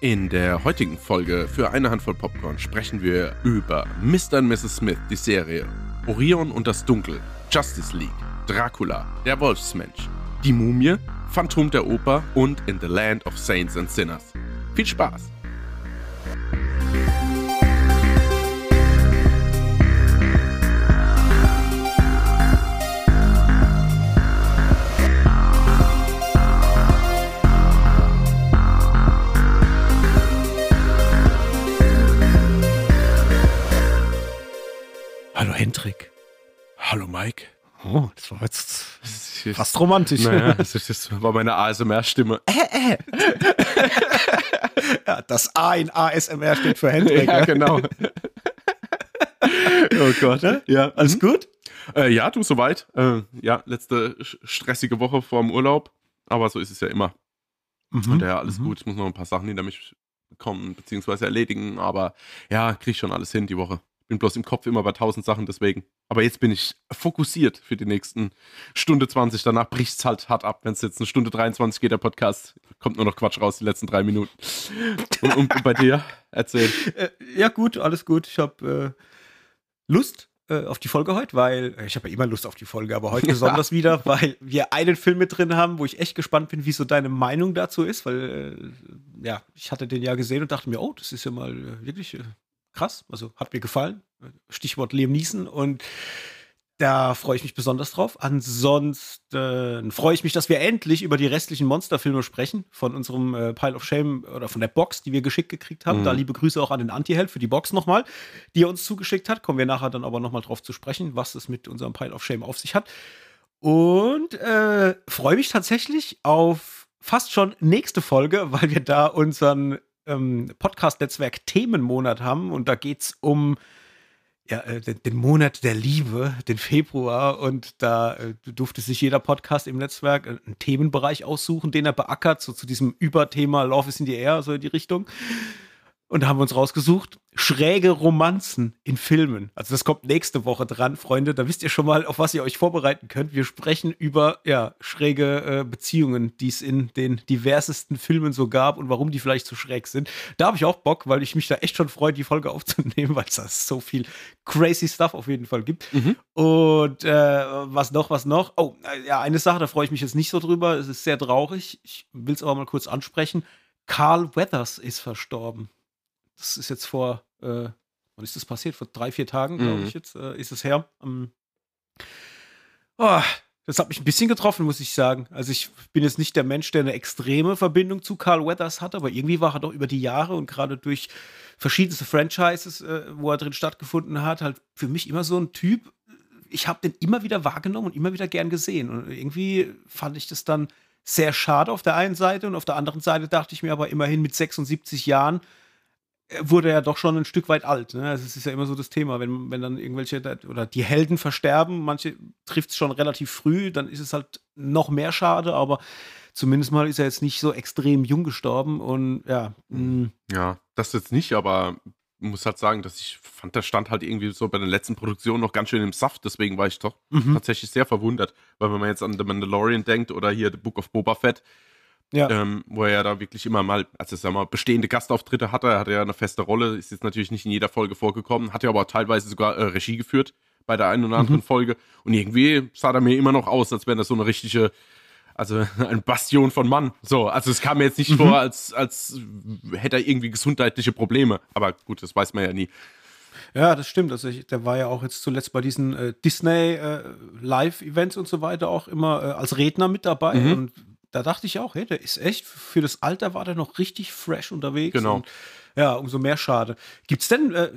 In der heutigen Folge für eine Handvoll Popcorn sprechen wir über Mr. und Mrs. Smith, die Serie, Orion und das Dunkel, Justice League, Dracula, der Wolfsmensch, die Mumie, Phantom der Oper und In the Land of Saints and Sinners. Viel Spaß! Hallo Hendrik. Hallo Mike. Oh, das war jetzt fast romantisch. Naja, das, das war meine ASMR-Stimme. ja, das A in ASMR steht für Hendrik. Ja, ja. genau. oh Gott. Ja, Alles mhm. gut? Äh, ja, du soweit. Äh, ja, letzte stressige Woche vor dem Urlaub. Aber so ist es ja immer. Von daher alles Mhm. gut. Ich muss noch ein paar Sachen hinter mich kommen, beziehungsweise erledigen. Aber ja, krieg ich schon alles hin die Woche. Bin bloß im Kopf immer bei tausend Sachen, deswegen. Aber jetzt bin ich fokussiert für die nächsten Stunde 20. Danach bricht's halt hart ab. Wenn es jetzt eine Stunde 23 geht, der Podcast, kommt nur noch Quatsch raus, die letzten drei Minuten. Und, und bei dir? Erzähl. Äh, ja, gut, alles gut. Ich habe äh, Lust äh, auf die Folge heute, weil äh, ich habe ja immer Lust auf die Folge, aber heute besonders wieder, weil wir einen Film mit drin haben, wo ich echt gespannt bin, wie so deine Meinung dazu ist, weil äh, ja, ich hatte den ja gesehen und dachte mir, oh, das ist ja mal äh, wirklich krass. Also hat mir gefallen. Stichwort Liam Neeson und da freue ich mich besonders drauf. Ansonsten freue ich mich, dass wir endlich über die restlichen Monsterfilme sprechen. Von unserem äh, Pile of Shame oder von der Box, die wir geschickt gekriegt haben. Mhm. Da liebe Grüße auch an den Anti-Held für die Box nochmal, die er uns zugeschickt hat. Kommen wir nachher dann aber nochmal drauf zu sprechen, was es mit unserem Pile of Shame auf sich hat. Und äh, freue mich tatsächlich auf fast schon nächste Folge, weil wir da unseren ähm, Podcast-Netzwerk Themenmonat haben. Und da geht es um ja, äh, den, den Monat der Liebe, den Februar. Und da äh, durfte sich jeder Podcast im Netzwerk äh, einen Themenbereich aussuchen, den er beackert, so zu diesem Überthema Love is in the Air, so in die Richtung. Und da haben wir uns rausgesucht, schräge Romanzen in Filmen. Also das kommt nächste Woche dran, Freunde. Da wisst ihr schon mal, auf was ihr euch vorbereiten könnt. Wir sprechen über ja, schräge äh, Beziehungen, die es in den diversesten Filmen so gab und warum die vielleicht so schräg sind. Da habe ich auch Bock, weil ich mich da echt schon freue, die Folge aufzunehmen, weil es da so viel crazy Stuff auf jeden Fall gibt. Mhm. Und äh, was noch, was noch? Oh, äh, ja, eine Sache, da freue ich mich jetzt nicht so drüber. Es ist sehr traurig. Ich will es aber mal kurz ansprechen. Carl Weathers ist verstorben. Das ist jetzt vor, äh, wann ist das passiert? Vor drei, vier Tagen, glaube Mhm. ich jetzt, äh, ist es her. Ähm, oh, das hat mich ein bisschen getroffen, muss ich sagen. Also ich bin jetzt nicht der Mensch, der eine extreme Verbindung zu Carl Weathers hat, aber irgendwie war er doch über die Jahre und gerade durch verschiedenste Franchises, äh, wo er drin stattgefunden hat, halt für mich immer so ein Typ. Ich habe den immer wieder wahrgenommen und immer wieder gern gesehen. Und irgendwie fand ich das dann sehr schade auf der einen Seite und auf der anderen Seite dachte ich mir aber immerhin mit 76 Jahren wurde er doch schon ein Stück weit alt. Ne? Also es ist ja immer so das Thema, wenn, wenn dann irgendwelche oder die Helden versterben, manche trifft es schon relativ früh, dann ist es halt noch mehr schade, aber zumindest mal ist er jetzt nicht so extrem jung gestorben und ja, mh, Ja, das jetzt nicht, aber ich muss halt sagen, dass ich fand, der stand halt irgendwie so bei den letzten Produktionen noch ganz schön im Saft, deswegen war ich doch mhm. tatsächlich sehr verwundert, weil wenn man jetzt an The Mandalorian denkt oder hier The Book of Boba Fett, ja. ähm, wo er ja da wirklich immer mal, also sag mal, bestehende Gastauftritte hatte, er hatte ja eine feste Rolle, ist jetzt natürlich nicht in jeder Folge vorgekommen, hat ja aber teilweise sogar äh, Regie geführt bei der einen oder anderen Mhm. Folge und irgendwie sah er mir immer noch aus, als wäre das so eine richtige, also ein Bastion von Mann. So, also es kam mir jetzt nicht Mhm. vor, als, als hätte er irgendwie gesundheitliche Probleme, aber gut, das weiß man ja nie. Ja, das stimmt. Also ich, der war ja auch jetzt zuletzt bei diesen äh, Disney äh, Live-Events und so weiter auch immer äh, als Redner mit dabei. Mhm. Und da dachte ich auch, hey, der ist echt, für das Alter war der noch richtig fresh unterwegs. Genau. Und, ja, umso mehr schade. Gibt es denn, äh,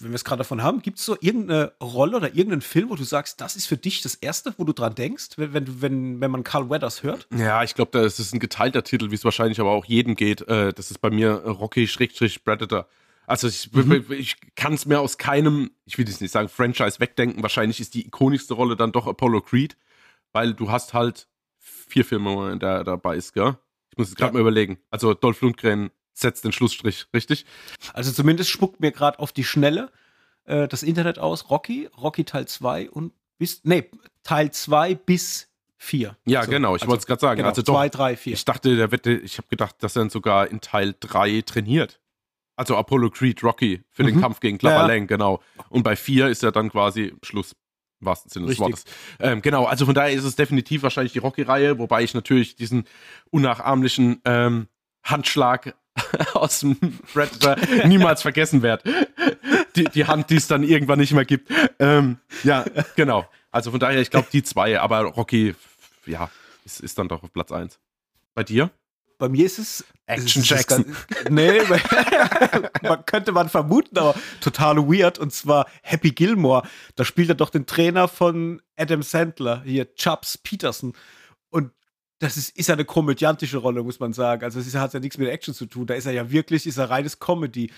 wenn wir es gerade davon haben, gibt es so irgendeine Rolle oder irgendeinen Film, wo du sagst, das ist für dich das Erste, wo du dran denkst, wenn, wenn, wenn, wenn man Carl Weathers hört? Ja, ich glaube, das ist ein geteilter Titel, wie es wahrscheinlich aber auch jedem geht. Äh, das ist bei mir Rocky-Predator. Also ich, ich kann es mir aus keinem, ich will jetzt nicht sagen Franchise wegdenken. Wahrscheinlich ist die ikonischste Rolle dann doch Apollo Creed, weil du hast halt vier Filme, da dabei ist, gell? Ich muss jetzt gerade Ja. mal überlegen. Also Dolph Lundgren setzt den Schlussstrich, richtig? Also zumindest spuckt mir gerade auf die Schnelle äh, das Internet aus. Rocky, Rocky Teil 2 und bis, nee, Teil 2 bis vier. Ja, Also- genau, ich also, wollte es gerade sagen. Genau, also doch, zwei, drei, vier. ich dachte, der wette, ich habe gedacht, dass er dann sogar in Teil 3 trainiert. Also Apollo Creed Rocky für den Mhm. Kampf gegen Ja, ja. Genau. Und bei 4 ist er dann quasi Schluss. Wahrsten Sinne des. Wortes. Ähm, genau, also von daher ist es definitiv wahrscheinlich die Rocky-Reihe, wobei ich natürlich diesen unnachahmlichen ähm, Handschlag aus dem Predator niemals vergessen werde. Die, die Hand, die es dann irgendwann nicht mehr gibt. Ähm, ja, genau. Also von daher, ich glaube, die zwei, aber Rocky, ja, ist, ist dann doch auf Platz 1. Bei dir? Bei mir ist es Action ist Jackson. ganz- Nee, man könnte man vermuten, aber total weird. Und zwar Happy Gilmore. Da spielt er doch den Trainer von Adam Sandler, hier Chubbs Peterson. Und das ist, ist ja eine komödiantische Rolle, muss man sagen. Also es ist, hat ja nichts mit Action zu tun. Da ist er ja wirklich, ist er reines Comedy.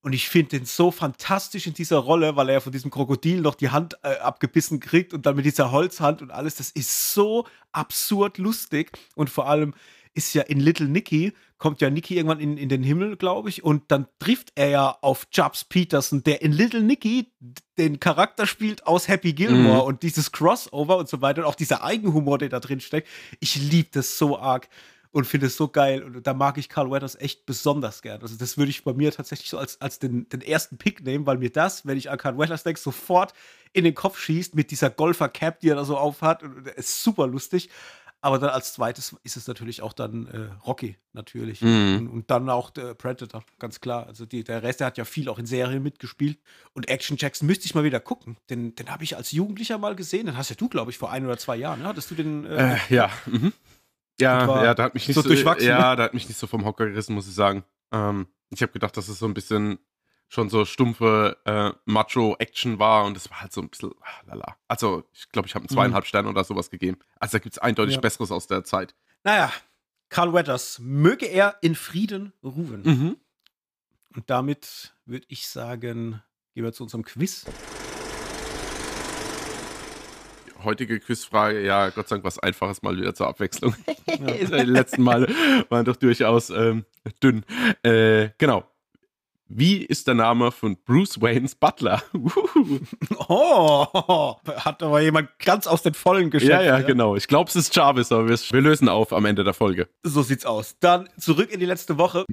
Und ich finde den so fantastisch in dieser Rolle, weil er ja von diesem Krokodil noch die Hand äh, abgebissen kriegt und dann mit dieser Holzhand und alles. Das ist so absurd lustig. Und vor allem ist ja in Little Nicky, kommt ja Nicky irgendwann in, in den Himmel, glaube ich, und dann trifft er ja auf Jobs Peterson, der in Little Nicky den Charakter spielt aus Happy Gilmore Mhm. und dieses Crossover und so weiter und auch dieser Eigenhumor, der da drin steckt. Ich liebe das so arg und finde es so geil. Und da mag ich Carl Weathers echt besonders gern. Also, das würde ich bei mir tatsächlich so als, als den, den ersten Pick nehmen, weil mir das, wenn ich an Carl Weathers denke, sofort in den Kopf schießt mit dieser Golfer-Cap, die er da so aufhat. Und er ist super lustig. Aber dann als zweites ist es natürlich auch dann äh, Rocky, natürlich. Mhm. Und, und dann auch der Predator, ganz klar. Also die, der Rest, der hat ja viel auch in Serien mitgespielt. Und Action Jackson müsste ich mal wieder gucken. Den, den habe ich als Jugendlicher mal gesehen. Den hast ja du, glaube ich, vor ein oder zwei Jahren. Ne? Hattest du den? Äh, ja. Mhm. Ja, ja, da hat mich nicht so so, durchwachsen, Ja, da hat mich nicht so vom Hocker gerissen, muss ich sagen. Ähm, ich habe gedacht, dass es so ein bisschen schon so stumpfe äh, Macho-Action war und es war halt so ein bisschen ah, lala. Also, ich glaube, ich habe einen zweieinhalb Sterne oder sowas gegeben. Also, da gibt es eindeutig Ja. Besseres aus der Zeit. Naja, Carl Weathers, möge er in Frieden ruhen. Mhm. Und damit würde ich sagen, gehen wir zu unserem Quiz. Heutige Quizfrage, ja, Gott sei Dank was Einfaches mal wieder zur Abwechslung. Die letzten Male waren doch durchaus ähm, dünn. Äh, genau. Wie ist der Name von Bruce Waynes Butler? Uhuhu. Oh, hat aber jemand ganz aus den Vollen geschätzt. ja, ja, genau. Ich glaube, es ist Jarvis, aber wir, wir lösen auf am Ende der Folge. So sieht's aus. Dann zurück in die letzte Woche.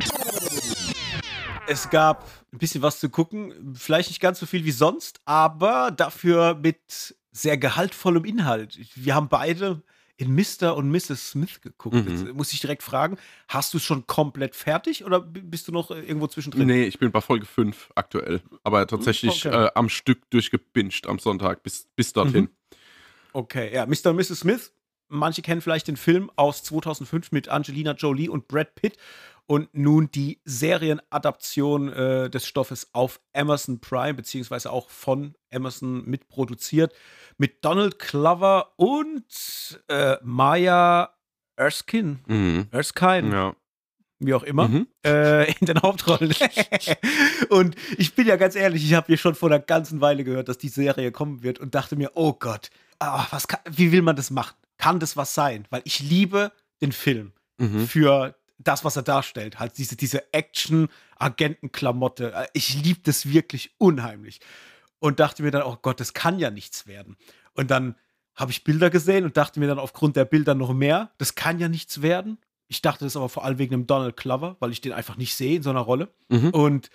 Es gab ein bisschen was zu gucken. Vielleicht nicht ganz so viel wie sonst, aber dafür mit sehr gehaltvollem Inhalt. Wir haben beide in Mr. und Mrs. Smith geguckt. Mhm. Jetzt muss ich direkt fragen, hast du es schon komplett fertig oder bist du noch äh, irgendwo zwischendrin? Nee, ich bin bei Folge 5 aktuell. Aber tatsächlich Okay. äh, am Stück durchgebinged am Sonntag bis, bis dorthin. Okay, ja, Mr. und Mrs. Smith. Manche kennen vielleicht den Film aus 2005 mit Angelina Jolie und Brad Pitt. Und nun die Serienadaption äh, des Stoffes auf Amazon Prime, beziehungsweise auch von Amazon mitproduziert. Mit Donald Glover und äh, Maya Erskine. Mhm. Erskine, Ja. wie auch immer Mhm. äh, in den Hauptrollen. und ich bin ja ganz ehrlich, ich habe hier schon vor einer ganzen Weile gehört, dass die Serie kommen wird und dachte mir, oh Gott, ah, was kann, wie will man das machen? Kann das was sein? Weil ich liebe den Film Mhm. für das, was er darstellt. Halt diese, diese Action-Agenten-Klamotte. Äh, Ich liebe das wirklich unheimlich. Und dachte mir dann, oh Gott, das kann ja nichts werden. Und dann habe ich Bilder gesehen und dachte mir dann aufgrund der Bilder noch mehr, das kann ja nichts werden. Ich dachte das aber vor allem wegen dem Donald Glover, weil ich den einfach nicht sehe in so einer Rolle. Mhm. Und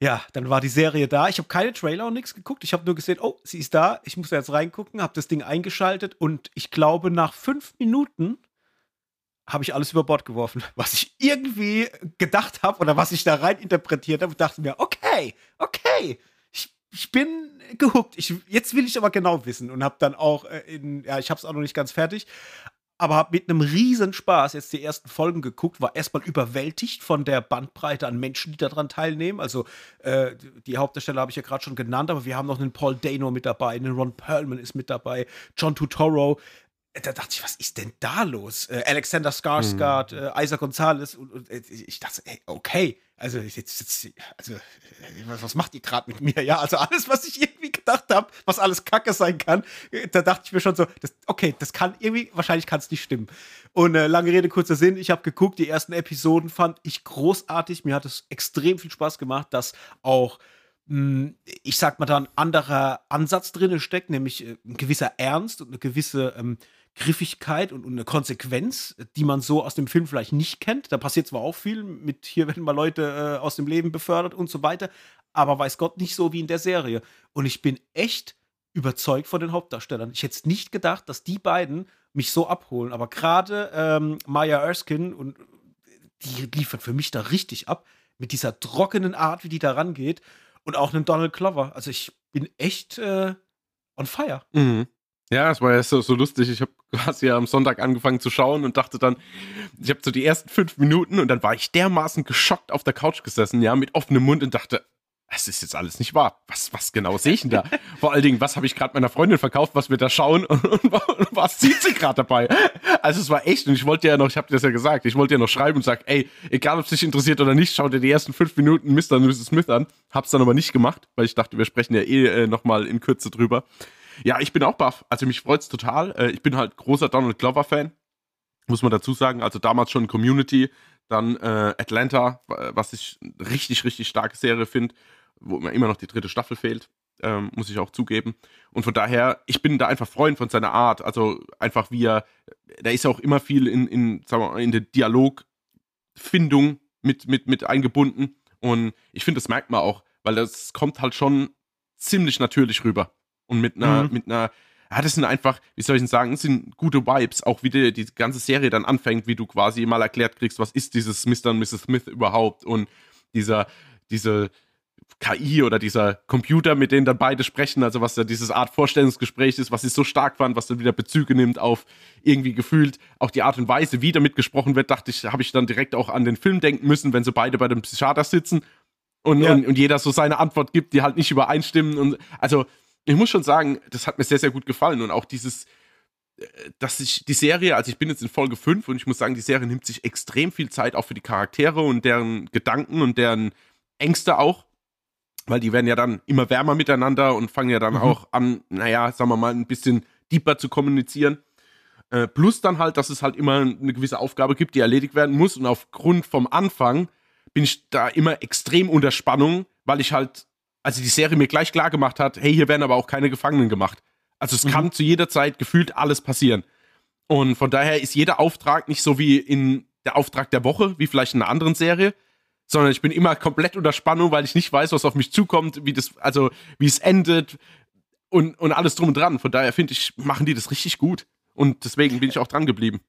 ja, dann war die Serie da. Ich habe keine Trailer und nichts geguckt. Ich habe nur gesehen, oh, sie ist da. Ich muss da jetzt reingucken, habe das Ding eingeschaltet und ich glaube, nach fünf Minuten habe ich alles über Bord geworfen, was ich irgendwie gedacht habe oder was ich da rein interpretiert habe dachte mir, okay, okay, ich, ich bin gehuckt. Ich, jetzt will ich aber genau wissen und habe dann auch äh, in, ja, ich habe es auch noch nicht ganz fertig, aber habe mit einem riesen Spaß jetzt die ersten Folgen geguckt, war erstmal überwältigt von der Bandbreite an Menschen, die daran teilnehmen. Also äh, die Hauptdarsteller habe ich ja gerade schon genannt, aber wir haben noch einen Paul Dano mit dabei, einen Ron Perlman ist mit dabei, John Turturro. Äh, Da dachte ich, was ist denn da los? Äh, Alexander Skarsgård, äh, Isaac Gonzalez und, und äh, ich dachte, ey, okay, also jetzt, jetzt also äh, was, macht ihr gerade mit mir? Ja, also alles, was ich irgendwie gedacht habe, was alles Kacke sein kann, äh, da dachte ich mir schon so, das, okay, das kann irgendwie, wahrscheinlich kann es nicht stimmen. Und äh, lange Rede, kurzer Sinn, ich habe geguckt, die ersten Episoden fand ich großartig, mir hat es extrem viel Spaß gemacht, dass auch mh, ich sag mal, da ein anderer Ansatz drin steckt, nämlich äh, ein gewisser Ernst und eine gewisse ähm, Griffigkeit und, und eine Konsequenz, die man so aus dem Film vielleicht nicht kennt. Da passiert zwar auch viel mit, hier werden mal Leute äh, aus dem Leben befördert und so weiter, aber weiß Gott nicht so wie in der Serie. Und ich bin echt überzeugt von den Hauptdarstellern. Ich hätte nicht gedacht, dass die beiden mich so abholen, aber gerade ähm, Maya Erskine und die liefert für mich da richtig ab mit dieser trockenen Art, wie die da rangeht und auch einen Donald Glover. Also ich bin echt äh, on fire. Mhm. Ja, es war ja so, so lustig. Ich habe quasi am Sonntag angefangen zu schauen und dachte dann, ich habe so die ersten fünf Minuten und dann war ich dermaßen geschockt auf der Couch gesessen, ja, mit offenem Mund und dachte, es ist jetzt alles nicht wahr. Was, was genau sehe ich denn da? Vor allen Dingen, was habe ich gerade meiner Freundin verkauft, was wir da schauen und, und, und was sieht sie gerade dabei? Also es war echt und ich wollte ja noch, ich habe dir das ja gesagt, ich wollte ja noch schreiben und sagen, ey, egal ob es dich interessiert oder nicht, schau dir die ersten fünf Minuten Mr. und Mrs. Smith an. Hab's dann aber nicht gemacht, weil ich dachte, wir sprechen ja eh äh, nochmal in Kürze drüber. Ja, ich bin auch baff. Also mich freut's total. Äh, ich bin halt großer Donald Glover-Fan. Muss man dazu sagen. Also damals schon Community, dann äh, Atlanta, was ich richtig, richtig starke Serie finde, wo mir immer noch die dritte Staffel fehlt. Ähm, muss ich auch zugeben. Und von daher, ich bin da einfach Freund von seiner Art. Also einfach wie er, da ist auch immer viel in, in, sagen wir mal, in der Dialogfindung mit, mit, mit eingebunden. Und ich finde, das merkt man auch, weil das kommt halt schon ziemlich natürlich rüber. Und mit einer, mhm. mit einer, ja, das sind einfach, wie soll ich denn sagen, das sind gute Vibes, auch wie die, die ganze Serie dann anfängt, wie du quasi mal erklärt kriegst, was ist dieses Mr. und Mrs. Smith überhaupt und dieser, diese KI oder dieser Computer, mit denen dann beide sprechen, also was ja dieses Art Vorstellungsgespräch ist, was ich so stark fand, was dann wieder Bezüge nimmt auf irgendwie gefühlt auch die Art und Weise, wie damit gesprochen wird, dachte ich, habe ich dann direkt auch an den Film denken müssen, wenn sie beide bei dem Psychiater sitzen und, ja. und, und jeder so seine Antwort gibt, die halt nicht übereinstimmen und also ich muss schon sagen, das hat mir sehr, sehr gut gefallen. Und auch dieses, äh, dass sich die Serie, also ich bin jetzt in Folge 5 und ich muss sagen, die Serie nimmt sich extrem viel Zeit auch für die Charaktere und deren Gedanken und deren Ängste auch. Weil die werden ja dann immer wärmer miteinander und fangen ja dann mhm. auch an, naja, sagen wir mal, ein bisschen deeper zu kommunizieren. Äh, plus dann halt, dass es halt immer eine gewisse Aufgabe gibt, die erledigt werden muss. Und aufgrund vom Anfang bin ich da immer extrem unter Spannung, weil ich halt also die Serie mir gleich klar gemacht hat, hey, hier werden aber auch keine Gefangenen gemacht. Also es mhm. kann zu jeder Zeit gefühlt alles passieren. Und von daher ist jeder Auftrag nicht so wie in der Auftrag der Woche, wie vielleicht in einer anderen Serie, sondern ich bin immer komplett unter Spannung, weil ich nicht weiß, was auf mich zukommt, wie das, also wie es endet und, und alles drum und dran. Von daher finde ich, machen die das richtig gut. Und deswegen bin ich auch dran geblieben.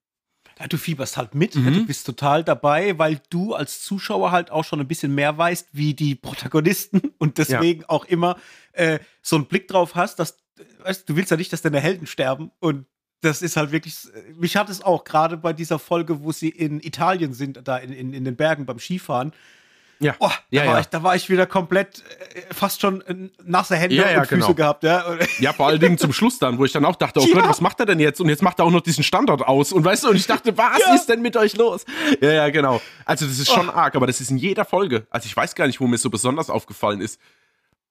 Ja, du fieberst halt mit, mhm. du bist total dabei, weil du als Zuschauer halt auch schon ein bisschen mehr weißt, wie die Protagonisten und deswegen ja. auch immer äh, so einen Blick drauf hast, dass weißt, du willst ja nicht, dass deine Helden sterben und das ist halt wirklich, mich hat es auch gerade bei dieser Folge, wo sie in Italien sind, da in, in, in den Bergen beim Skifahren, ja. Oh, da, ja, war ja. Ich, da war ich wieder komplett äh, fast schon äh, nasse Hände ja, ja, und Füße genau. gehabt. Ja? ja, vor allen Dingen zum Schluss dann, wo ich dann auch dachte, oh Gott, was macht er denn jetzt? Und jetzt macht er auch noch diesen Standort aus. Und weißt du, und ich dachte, was ist denn mit euch los? Ja, ja, genau. Also das ist schon oh. arg, aber das ist in jeder Folge. Also ich weiß gar nicht, wo mir so besonders aufgefallen ist.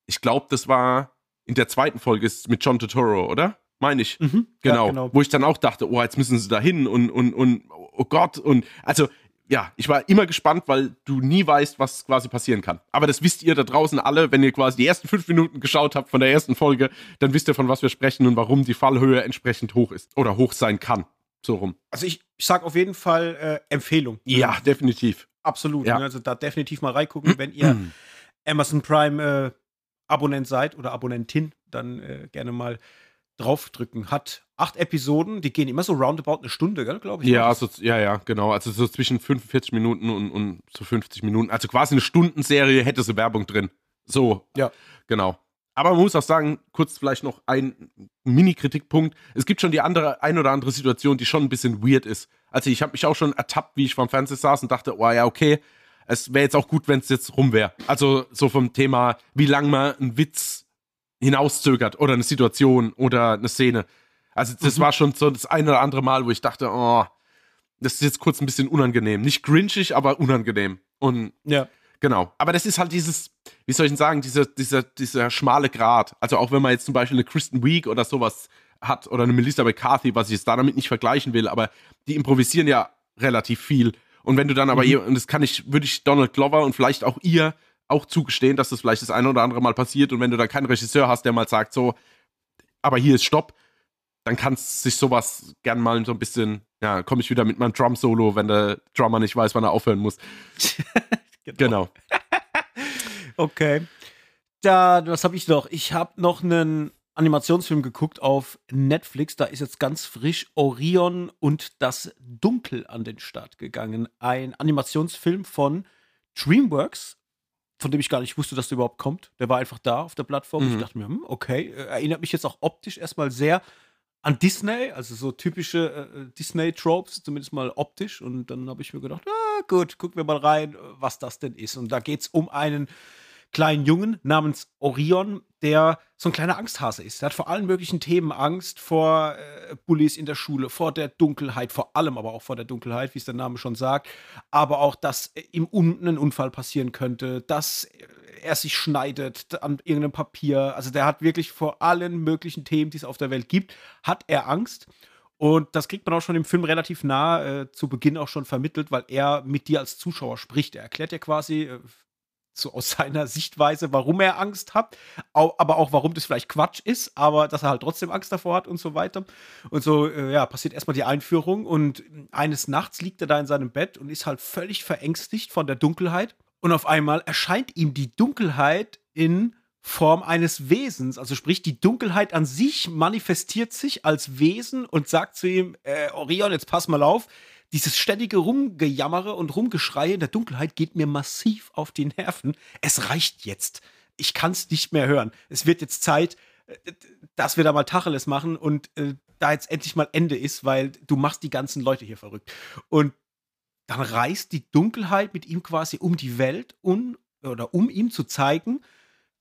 Ich glaube, das war in der zweiten Folge mit John Totoro, oder? Meine ich. Mhm. Genau. genau. Wo ich dann auch dachte, oh, jetzt müssen sie da hin und, und, und, oh Gott. Und also ja, ich war immer gespannt, weil du nie weißt, was quasi passieren kann. Aber das wisst ihr da draußen alle, wenn ihr quasi die ersten fünf Minuten geschaut habt von der ersten Folge, dann wisst ihr, von was wir sprechen und warum die Fallhöhe entsprechend hoch ist oder hoch sein kann. So rum. Also ich, ich sag auf jeden Fall äh, Empfehlung. Ja, definitiv. Absolut. Ja. Ne? Also da definitiv mal reingucken, wenn ihr Amazon Prime äh, Abonnent seid oder Abonnentin, dann äh, gerne mal draufdrücken. Hat acht Episoden, die gehen immer so roundabout eine Stunde, glaube ich. Ja, so, ja, ja, genau. Also so zwischen 45 Minuten und, und so 50 Minuten. Also quasi eine Stundenserie hätte sie Werbung drin. So. Ja. Genau. Aber man muss auch sagen, kurz vielleicht noch ein Mini-Kritikpunkt. Es gibt schon die andere, ein oder andere Situation, die schon ein bisschen weird ist. Also ich habe mich auch schon ertappt, wie ich vom Fernseher saß und dachte, oh ja, okay, es wäre jetzt auch gut, wenn es jetzt rum wäre. Also so vom Thema, wie lange man einen Witz hinauszögert oder eine Situation oder eine Szene. Also das mhm. war schon so das eine oder andere Mal, wo ich dachte, oh, das ist jetzt kurz ein bisschen unangenehm. Nicht grinchig, aber unangenehm. Und ja. genau. Aber das ist halt dieses, wie soll ich denn sagen, dieser, dieser, dieser schmale Grat. Also auch wenn man jetzt zum Beispiel eine Kristen Week oder sowas hat oder eine Melissa McCarthy, was ich jetzt da damit nicht vergleichen will, aber die improvisieren ja relativ viel. Und wenn du dann aber, mhm. und das kann ich, würde ich Donald Glover und vielleicht auch ihr auch zugestehen, dass das vielleicht das eine oder andere Mal passiert und wenn du da keinen Regisseur hast, der mal sagt so, aber hier ist Stopp, dann kann sich sowas gern mal so ein bisschen, ja, komme ich wieder mit meinem Drum-Solo, wenn der Drummer nicht weiß, wann er aufhören muss. genau. genau. okay. Da, was habe ich noch? Ich habe noch einen Animationsfilm geguckt auf Netflix. Da ist jetzt ganz frisch Orion und das Dunkel an den Start gegangen. Ein Animationsfilm von DreamWorks, von dem ich gar nicht wusste, dass der überhaupt kommt. Der war einfach da auf der Plattform. Mhm. Ich dachte mir, hm, okay, äh, erinnert mich jetzt auch optisch erstmal sehr an Disney, also so typische äh, Disney-Tropes, zumindest mal optisch. Und dann habe ich mir gedacht, ah, gut, gucken wir mal rein, was das denn ist. Und da geht es um einen kleinen Jungen namens Orion, der so ein kleiner Angsthase ist. Der hat vor allen möglichen Themen Angst vor äh, Bullies in der Schule, vor der Dunkelheit, vor allem aber auch vor der Dunkelheit, wie es der Name schon sagt. Aber auch, dass äh, ihm unten ein Unfall passieren könnte, dass er sich schneidet an irgendeinem Papier. Also der hat wirklich vor allen möglichen Themen, die es auf der Welt gibt, hat er Angst. Und das kriegt man auch schon im Film relativ nah äh, zu Beginn auch schon vermittelt, weil er mit dir als Zuschauer spricht. Er erklärt ja quasi, äh, so aus seiner Sichtweise, warum er Angst hat, aber auch warum das vielleicht Quatsch ist, aber dass er halt trotzdem Angst davor hat und so weiter. Und so, äh, ja, passiert erstmal die Einführung und eines Nachts liegt er da in seinem Bett und ist halt völlig verängstigt von der Dunkelheit. Und auf einmal erscheint ihm die Dunkelheit in Form eines Wesens. Also sprich, die Dunkelheit an sich manifestiert sich als Wesen und sagt zu ihm, äh, Orion, jetzt pass mal auf, dieses ständige Rumgejammere und Rumgeschreie in der Dunkelheit geht mir massiv auf die Nerven. Es reicht jetzt. Ich kann es nicht mehr hören. Es wird jetzt Zeit, äh, dass wir da mal Tacheles machen und äh, da jetzt endlich mal Ende ist, weil du machst die ganzen Leute hier verrückt. Und dann reist die Dunkelheit mit ihm quasi um die Welt um, oder um ihm zu zeigen,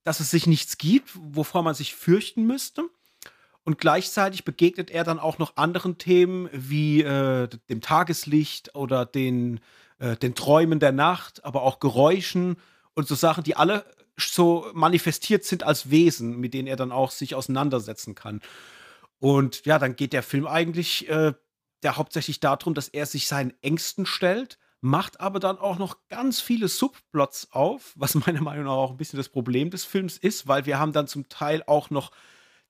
dass es sich nichts gibt, wovor man sich fürchten müsste. Und gleichzeitig begegnet er dann auch noch anderen Themen wie äh, dem Tageslicht oder den, äh, den Träumen der Nacht, aber auch Geräuschen und so Sachen, die alle so manifestiert sind als Wesen, mit denen er dann auch sich auseinandersetzen kann. Und ja, dann geht der Film eigentlich äh, der hauptsächlich darum, dass er sich seinen Ängsten stellt, macht aber dann auch noch ganz viele Subplots auf, was meiner Meinung nach auch ein bisschen das Problem des Films ist, weil wir haben dann zum Teil auch noch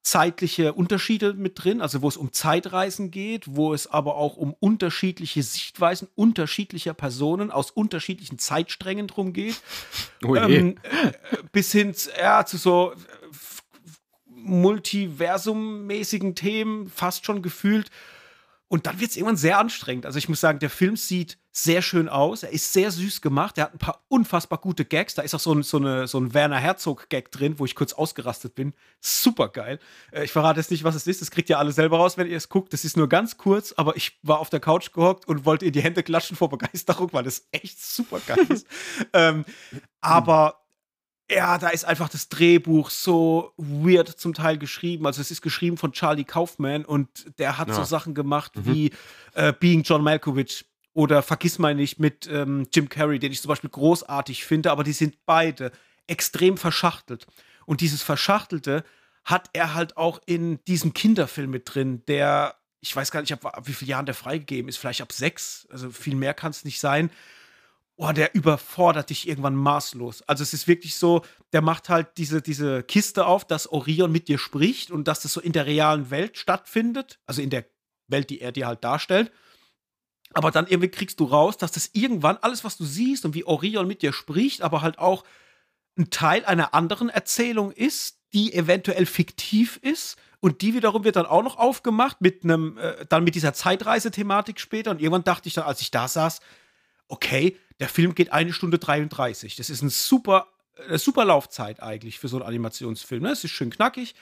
zeitliche Unterschiede mit drin, also wo es um Zeitreisen geht, wo es aber auch um unterschiedliche Sichtweisen unterschiedlicher Personen aus unterschiedlichen Zeitsträngen drum geht. Oh ähm, äh, bis hin ja, zu so äh, multiversummäßigen Themen, fast schon gefühlt. Und dann wird es irgendwann sehr anstrengend. Also ich muss sagen, der Film sieht sehr schön aus. Er ist sehr süß gemacht. Er hat ein paar unfassbar gute Gags. Da ist auch so ein, so eine, so ein Werner Herzog-Gag drin, wo ich kurz ausgerastet bin. Super geil. Äh, ich verrate jetzt nicht, was es ist. Das kriegt ihr alle selber raus, wenn ihr es guckt. Das ist nur ganz kurz, aber ich war auf der Couch gehockt und wollte in die Hände klatschen vor Begeisterung, weil das echt super geil ist. ähm, aber ja, da ist einfach das Drehbuch so weird zum Teil geschrieben. Also es ist geschrieben von Charlie Kaufman und der hat ja. so Sachen gemacht mhm. wie äh, Being John Malkovich oder Vergiss mal nicht mit ähm, Jim Carrey, den ich zum Beispiel großartig finde, aber die sind beide extrem verschachtelt. Und dieses Verschachtelte hat er halt auch in diesem Kinderfilm mit drin, der, ich weiß gar nicht, ab, ab wie vielen Jahren der freigegeben ist, vielleicht ab sechs, also viel mehr kann es nicht sein oh, der überfordert dich irgendwann maßlos. Also es ist wirklich so, der macht halt diese, diese Kiste auf, dass Orion mit dir spricht und dass das so in der realen Welt stattfindet, also in der Welt, die er dir halt darstellt. Aber dann irgendwie kriegst du raus, dass das irgendwann alles, was du siehst und wie Orion mit dir spricht, aber halt auch ein Teil einer anderen Erzählung ist, die eventuell fiktiv ist. Und die wiederum wird dann auch noch aufgemacht mit einem, äh, dann mit dieser Zeitreisethematik später. Und irgendwann dachte ich dann, als ich da saß, okay, der Film geht eine Stunde 33. Das ist ein super, eine super Laufzeit eigentlich für so einen Animationsfilm. Ne? Es ist schön knackig.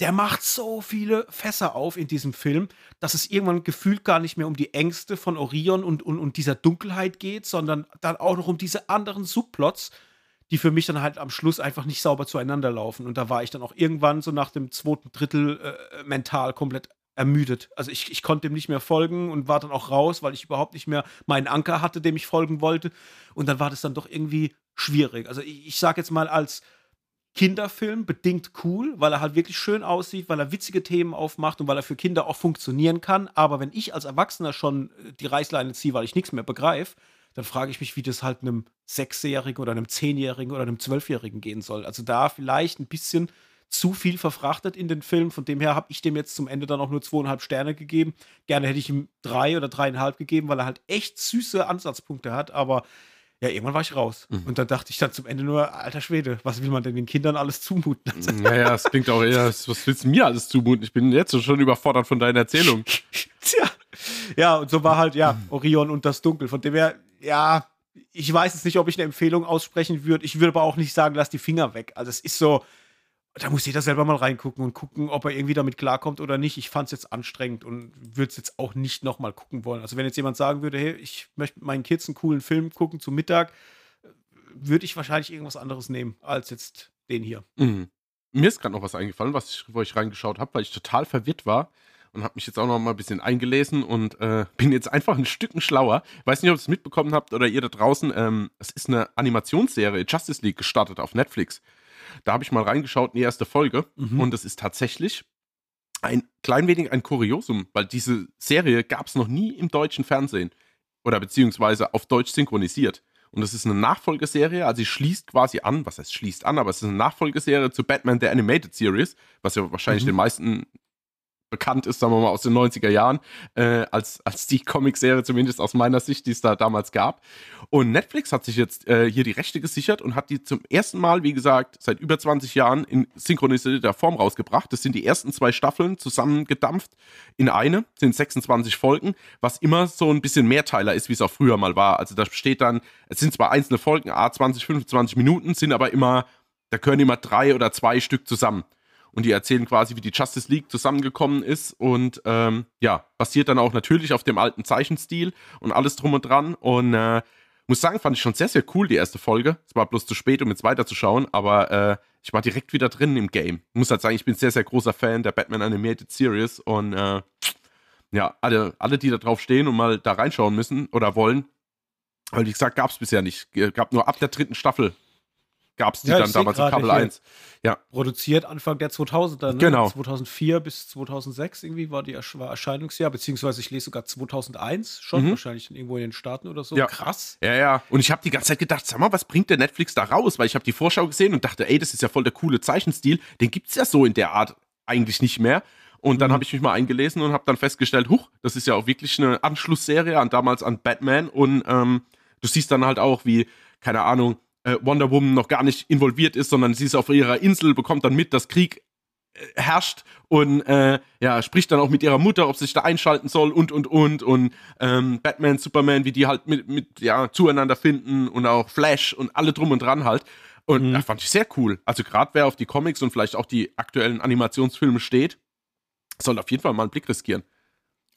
Der macht so viele Fässer auf in diesem Film, dass es irgendwann gefühlt gar nicht mehr um die Ängste von Orion und, und, und dieser Dunkelheit geht, sondern dann auch noch um diese anderen Subplots, die für mich dann halt am Schluss einfach nicht sauber zueinander laufen. Und da war ich dann auch irgendwann so nach dem zweiten Drittel äh, mental komplett ermüdet. Also ich, ich konnte dem nicht mehr folgen und war dann auch raus, weil ich überhaupt nicht mehr meinen Anker hatte, dem ich folgen wollte. Und dann war das dann doch irgendwie schwierig. Also ich, ich sage jetzt mal als Kinderfilm bedingt cool, weil er halt wirklich schön aussieht, weil er witzige Themen aufmacht und weil er für Kinder auch funktionieren kann. Aber wenn ich als Erwachsener schon äh, die Reißleine ziehe, weil ich nichts mehr begreife, dann frage ich mich, wie das halt einem Sechsjährigen oder einem Zehnjährigen oder einem Zwölfjährigen gehen soll. Also da vielleicht ein bisschen zu viel verfrachtet in den Film. Von dem her habe ich dem jetzt zum Ende dann auch nur zweieinhalb Sterne gegeben. Gerne hätte ich ihm drei oder dreieinhalb gegeben, weil er halt echt süße Ansatzpunkte hat, aber ja, irgendwann war ich raus. Mhm. Und dann dachte ich dann zum Ende nur, alter Schwede, was will man denn den Kindern alles zumuten? Naja, es klingt auch eher, was willst du mir alles zumuten? Ich bin jetzt schon überfordert von deiner Erzählung. Tja. Ja, und so war halt, ja, Orion und das Dunkel. Von dem her, ja, ich weiß jetzt nicht, ob ich eine Empfehlung aussprechen würde. Ich würde aber auch nicht sagen, lass die Finger weg. Also es ist so, da muss jeder selber mal reingucken und gucken, ob er irgendwie damit klarkommt oder nicht. Ich fand es jetzt anstrengend und würde es jetzt auch nicht nochmal gucken wollen. Also wenn jetzt jemand sagen würde, hey, ich möchte meinen Kids einen coolen Film gucken zum Mittag, würde ich wahrscheinlich irgendwas anderes nehmen als jetzt den hier. Mhm. Mir ist gerade noch was eingefallen, was ich, wo ich reingeschaut habe, weil ich total verwirrt war und habe mich jetzt auch noch mal ein bisschen eingelesen und äh, bin jetzt einfach ein Stück schlauer. Weiß nicht, ob ihr es mitbekommen habt oder ihr da draußen. Ähm, es ist eine Animationsserie Justice League gestartet auf Netflix. Da habe ich mal reingeschaut in die erste Folge mhm. und es ist tatsächlich ein klein wenig ein Kuriosum, weil diese Serie gab es noch nie im deutschen Fernsehen oder beziehungsweise auf Deutsch synchronisiert. Und es ist eine Nachfolgeserie, also sie schließt quasi an, was heißt schließt an, aber es ist eine Nachfolgeserie zu Batman der Animated Series, was ja wahrscheinlich mhm. den meisten bekannt ist, sagen wir mal, aus den 90er Jahren, äh, als, als die Comicserie, zumindest aus meiner Sicht, die es da damals gab. Und Netflix hat sich jetzt äh, hier die Rechte gesichert und hat die zum ersten Mal, wie gesagt, seit über 20 Jahren in synchronisierter Form rausgebracht. Das sind die ersten zwei Staffeln zusammengedampft in eine, sind 26 Folgen, was immer so ein bisschen Mehrteiler ist, wie es auch früher mal war. Also da steht dann, es sind zwar einzelne Folgen, a 20, 25 Minuten, sind aber immer, da gehören immer drei oder zwei Stück zusammen und die erzählen quasi, wie die Justice League zusammengekommen ist und ähm, ja, basiert dann auch natürlich auf dem alten Zeichenstil und alles drum und dran und äh, muss sagen, fand ich schon sehr, sehr cool, die erste Folge. Es war bloß zu spät, um jetzt weiterzuschauen, aber äh, ich war direkt wieder drin im Game. Ich muss halt sagen, ich bin sehr, sehr großer Fan der Batman Animated Series und äh, ja, alle, alle, die da drauf stehen und mal da reinschauen müssen oder wollen, weil wie gesagt, gab es bisher nicht. Gab nur ab der dritten Staffel gab es die ja, dann damals auf Kabel 1. Ja. Produziert Anfang der 2000er, ne? Genau. 2004 bis 2006 irgendwie war die war Erscheinungsjahr, beziehungsweise ich lese sogar 2001 schon, mhm. wahrscheinlich irgendwo in den Staaten oder so. Ja. Krass. Ja, ja. Und ich habe die ganze Zeit gedacht, sag mal, was bringt der Netflix da raus? Weil ich habe die Vorschau gesehen und dachte, ey, das ist ja voll der coole Zeichenstil. Den gibt es ja so in der Art eigentlich nicht mehr. Und dann mhm. habe ich mich mal eingelesen und habe dann festgestellt, huch, das ist ja auch wirklich eine Anschlussserie an damals an Batman. Und ähm, du siehst dann halt auch, wie, keine Ahnung, äh, Wonder Woman noch gar nicht involviert ist, sondern sie ist auf ihrer Insel, bekommt dann mit, dass Krieg äh, herrscht und äh, ja, spricht dann auch mit ihrer Mutter, ob sie sich da einschalten soll und und und und ähm, Batman, Superman, wie die halt mit, mit ja, zueinander finden und auch Flash und alle drum und dran halt. Und mhm. das fand ich sehr cool. Also gerade wer auf die Comics und vielleicht auch die aktuellen Animationsfilme steht, soll auf jeden Fall mal einen Blick riskieren.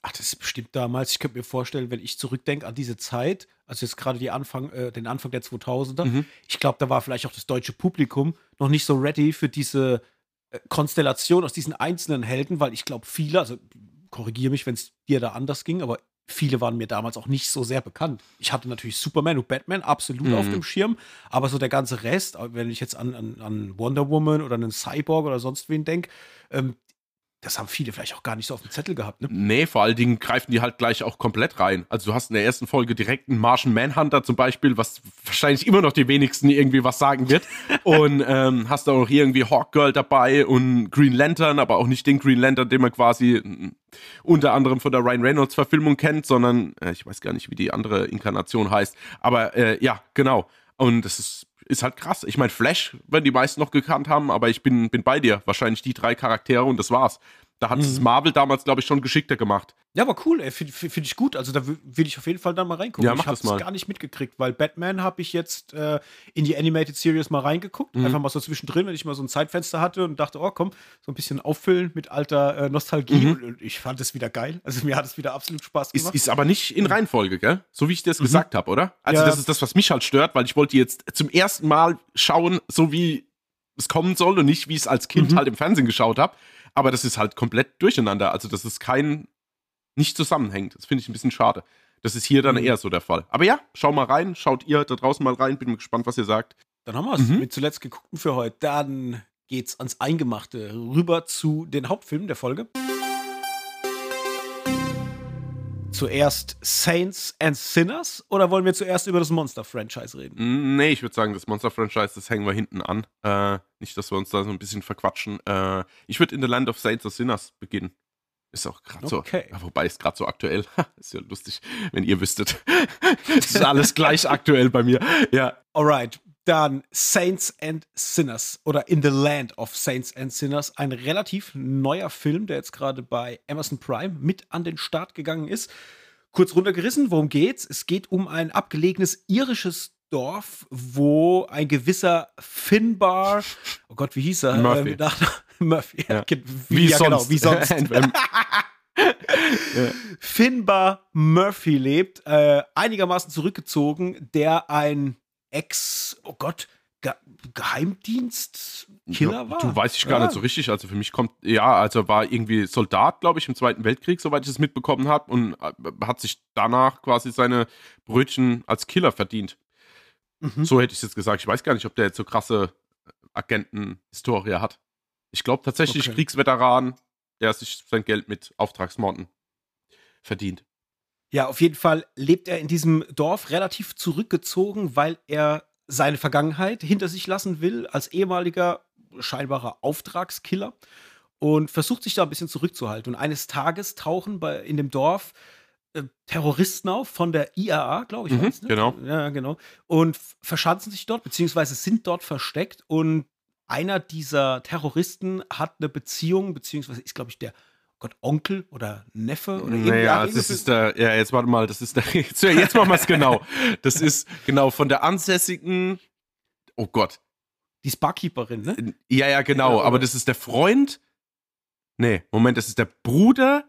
Ach, das ist bestimmt damals. Ich könnte mir vorstellen, wenn ich zurückdenke an diese Zeit, also jetzt gerade die Anfang, äh, den Anfang der 2000er, mhm. ich glaube, da war vielleicht auch das deutsche Publikum noch nicht so ready für diese äh, Konstellation aus diesen einzelnen Helden, weil ich glaube, viele, also korrigiere mich, wenn es dir da anders ging, aber viele waren mir damals auch nicht so sehr bekannt. Ich hatte natürlich Superman und Batman absolut mhm. auf dem Schirm, aber so der ganze Rest, wenn ich jetzt an, an, an Wonder Woman oder einen Cyborg oder sonst wen denke, ähm, das haben viele vielleicht auch gar nicht so auf dem Zettel gehabt, ne? Nee, vor allen Dingen greifen die halt gleich auch komplett rein. Also du hast in der ersten Folge direkt einen Martian Manhunter zum Beispiel, was wahrscheinlich immer noch die wenigsten irgendwie was sagen wird. und ähm, hast da auch irgendwie Hawkgirl dabei und Green Lantern, aber auch nicht den Green Lantern, den man quasi mm, unter anderem von der Ryan Reynolds Verfilmung kennt, sondern äh, ich weiß gar nicht, wie die andere Inkarnation heißt. Aber äh, ja, genau. Und das ist ist halt krass. Ich meine, Flash, wenn die meisten noch gekannt haben, aber ich bin, bin bei dir. Wahrscheinlich die drei Charaktere und das war's. Da hat es mhm. Marvel damals, glaube ich, schon geschickter gemacht. Ja, aber cool, finde find ich gut. Also da will ich auf jeden Fall dann mal reingucken. Ja, mach ich habe es gar nicht mitgekriegt, weil Batman habe ich jetzt äh, in die Animated Series mal reingeguckt. Mhm. Einfach mal so zwischendrin, wenn ich mal so ein Zeitfenster hatte und dachte, oh komm, so ein bisschen auffüllen mit alter äh, Nostalgie. Mhm. Und ich fand es wieder geil. Also mir hat es wieder absolut Spaß gemacht. Ist, ist aber nicht in Reihenfolge, gell? So wie ich das mhm. gesagt habe, oder? Also ja. das ist das, was mich halt stört, weil ich wollte jetzt zum ersten Mal schauen, so wie es kommen soll und nicht, wie ich es als Kind mhm. halt im Fernsehen geschaut habe. Aber das ist halt komplett durcheinander. Also, das ist kein, nicht zusammenhängt. Das finde ich ein bisschen schade. Das ist hier dann mhm. eher so der Fall. Aber ja, schau mal rein, schaut ihr da draußen mal rein, bin gespannt, was ihr sagt. Dann haben wir es mhm. mit zuletzt geguckten für heute. Dann geht's ans Eingemachte rüber zu den Hauptfilmen der Folge. Zuerst Saints and Sinners oder wollen wir zuerst über das Monster-Franchise reden? Nee, ich würde sagen, das Monster-Franchise, das hängen wir hinten an. Äh, nicht, dass wir uns da so ein bisschen verquatschen. Äh, ich würde in The Land of Saints and Sinners beginnen. Ist auch gerade okay. so. Wobei ist gerade so aktuell. ist ja lustig, wenn ihr wüsstet. ist alles gleich aktuell bei mir. Ja. Alright. Dann Saints and Sinners oder In the Land of Saints and Sinners. Ein relativ neuer Film, der jetzt gerade bei Amazon Prime mit an den Start gegangen ist. Kurz runtergerissen, worum geht's? Es geht um ein abgelegenes irisches Dorf, wo ein gewisser Finbar, oh Gott, wie hieß er? Murphy. Ähm, Murphy. Ja. Wie, wie ja, sonst. Genau, wie sonst. ja. Finbar Murphy lebt, äh, einigermaßen zurückgezogen, der ein Ex, oh Gott, Ge Geheimdienst-Killer ja, war? Du weißt ich gar ja. nicht so richtig. Also für mich kommt, ja, also war irgendwie Soldat, glaube ich, im Zweiten Weltkrieg, soweit ich es mitbekommen habe, und äh, hat sich danach quasi seine Brötchen als Killer verdient. Mhm. So hätte ich es jetzt gesagt. Ich weiß gar nicht, ob der jetzt so krasse Agenten-Historie hat. Ich glaube tatsächlich okay. Kriegsveteran, der sich sein Geld mit Auftragsmorden verdient. Ja, auf jeden Fall lebt er in diesem Dorf relativ zurückgezogen, weil er seine Vergangenheit hinter sich lassen will, als ehemaliger scheinbarer Auftragskiller und versucht sich da ein bisschen zurückzuhalten. Und eines Tages tauchen bei, in dem Dorf äh, Terroristen auf von der IAA, glaube ich. Mhm, ne? Genau. Ja, genau. Und verschanzen sich dort, beziehungsweise sind dort versteckt. Und einer dieser Terroristen hat eine Beziehung, beziehungsweise ist, glaube ich, der Gott, Onkel oder Neffe oder Naja, das ist der, ja, jetzt warte mal, das ist der, jetzt, jetzt machen wir es genau. Das ist genau von der ansässigen, oh Gott. Die ist Barkeeperin, ne? Ja, ja, genau, ja, aber das ist der Freund, nee, Moment, das ist der Bruder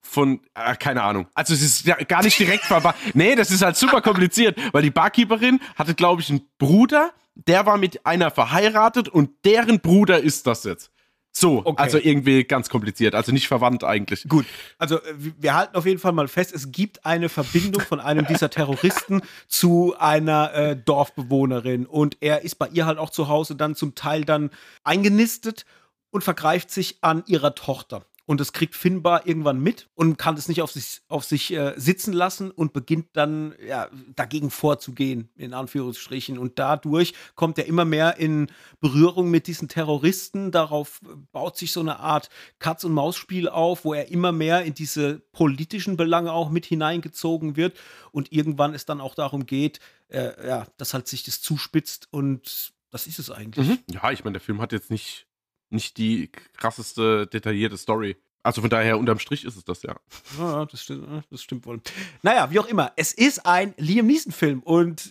von, äh, keine Ahnung. Also es ist ja gar nicht direkt verwandt. nee, das ist halt super kompliziert, weil die Barkeeperin hatte, glaube ich, einen Bruder, der war mit einer verheiratet und deren Bruder ist das jetzt. So, okay. also irgendwie ganz kompliziert, also nicht verwandt eigentlich. Gut, also äh, wir halten auf jeden Fall mal fest, es gibt eine Verbindung von einem dieser Terroristen zu einer äh, Dorfbewohnerin und er ist bei ihr halt auch zu Hause dann zum Teil dann eingenistet und vergreift sich an ihrer Tochter. Und das kriegt Finbar irgendwann mit und kann es nicht auf sich, auf sich äh, sitzen lassen und beginnt dann ja, dagegen vorzugehen, in Anführungsstrichen. Und dadurch kommt er immer mehr in Berührung mit diesen Terroristen. Darauf baut sich so eine Art Katz-und-Maus-Spiel auf, wo er immer mehr in diese politischen Belange auch mit hineingezogen wird. Und irgendwann es dann auch darum geht, äh, ja, dass halt sich das zuspitzt und das ist es eigentlich. Mhm. Ja, ich meine, der Film hat jetzt nicht nicht die krasseste, detaillierte Story. Also von daher, unterm Strich ist es das ja. Ja, das stimmt, das stimmt wohl. Naja, wie auch immer. Es ist ein Liam Neeson-Film und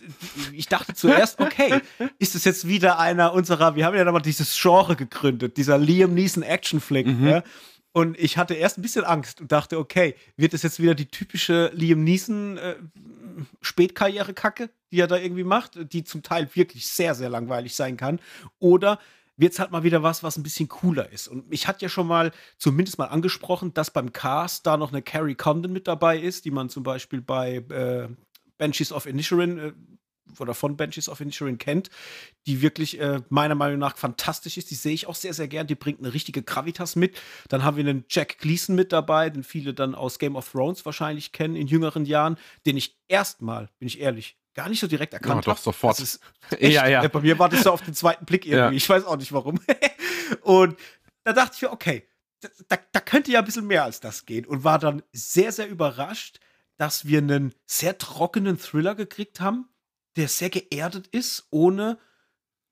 ich dachte zuerst, okay, ist es jetzt wieder einer unserer, wir haben ja damals dieses Genre gegründet, dieser Liam Neeson-Action-Flick. Mhm. Ja? Und ich hatte erst ein bisschen Angst und dachte, okay, wird es jetzt wieder die typische Liam Neeson äh, Spätkarriere-Kacke, die er da irgendwie macht, die zum Teil wirklich sehr, sehr langweilig sein kann? Oder wird es halt mal wieder was, was ein bisschen cooler ist. Und ich hatte ja schon mal zumindest mal angesprochen, dass beim Cast da noch eine Carrie Condon mit dabei ist, die man zum Beispiel bei äh, Banshees of Inisherin äh, oder von Banshees of Inisherin kennt, die wirklich äh, meiner Meinung nach fantastisch ist. Die sehe ich auch sehr, sehr gern. Die bringt eine richtige Gravitas mit. Dann haben wir einen Jack Gleason mit dabei, den viele dann aus Game of Thrones wahrscheinlich kennen in jüngeren Jahren, den ich erstmal, bin ich ehrlich, gar nicht so direkt erkannt ja, doch, sofort. Ist, ja, ja. Bei mir war das so auf den zweiten Blick irgendwie. Ja. Ich weiß auch nicht warum. und da dachte ich mir, okay, da, da könnte ja ein bisschen mehr als das gehen. Und war dann sehr, sehr überrascht, dass wir einen sehr trockenen Thriller gekriegt haben, der sehr geerdet ist, ohne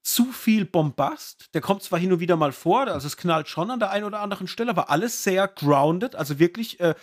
zu viel Bombast. Der kommt zwar hin und wieder mal vor, also es knallt schon an der einen oder anderen Stelle, aber alles sehr grounded. Also wirklich, äh,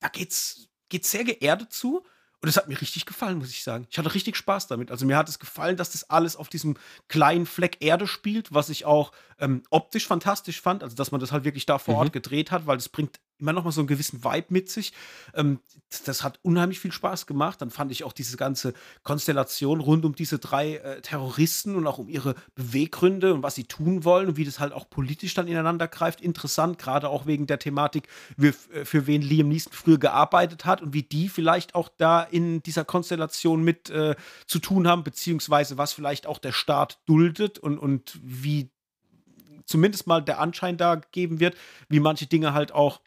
da geht's, geht's sehr geerdet zu. Und es hat mir richtig gefallen, muss ich sagen. Ich hatte richtig Spaß damit. Also mir hat es gefallen, dass das alles auf diesem kleinen Fleck Erde spielt, was ich auch ähm, optisch fantastisch fand. Also dass man das halt wirklich da vor mhm. Ort gedreht hat, weil es bringt immer noch mal so einen gewissen Vibe mit sich. Ähm, das, hat unheimlich viel Spaß gemacht. Dann fand ich auch diese ganze Konstellation rund um diese drei äh, Terroristen und auch um ihre Beweggründe und was sie tun wollen und wie das halt auch politisch dann ineinander greift interessant. Gerade auch wegen der Thematik, wie, äh, für wen Liam Neeson früher gearbeitet hat und wie die vielleicht auch da in dieser Konstellation mit äh, zu tun haben, beziehungsweise was vielleicht auch der Staat duldet und, und wie zumindest mal der Anschein da geben wird, wie manche Dinge halt auch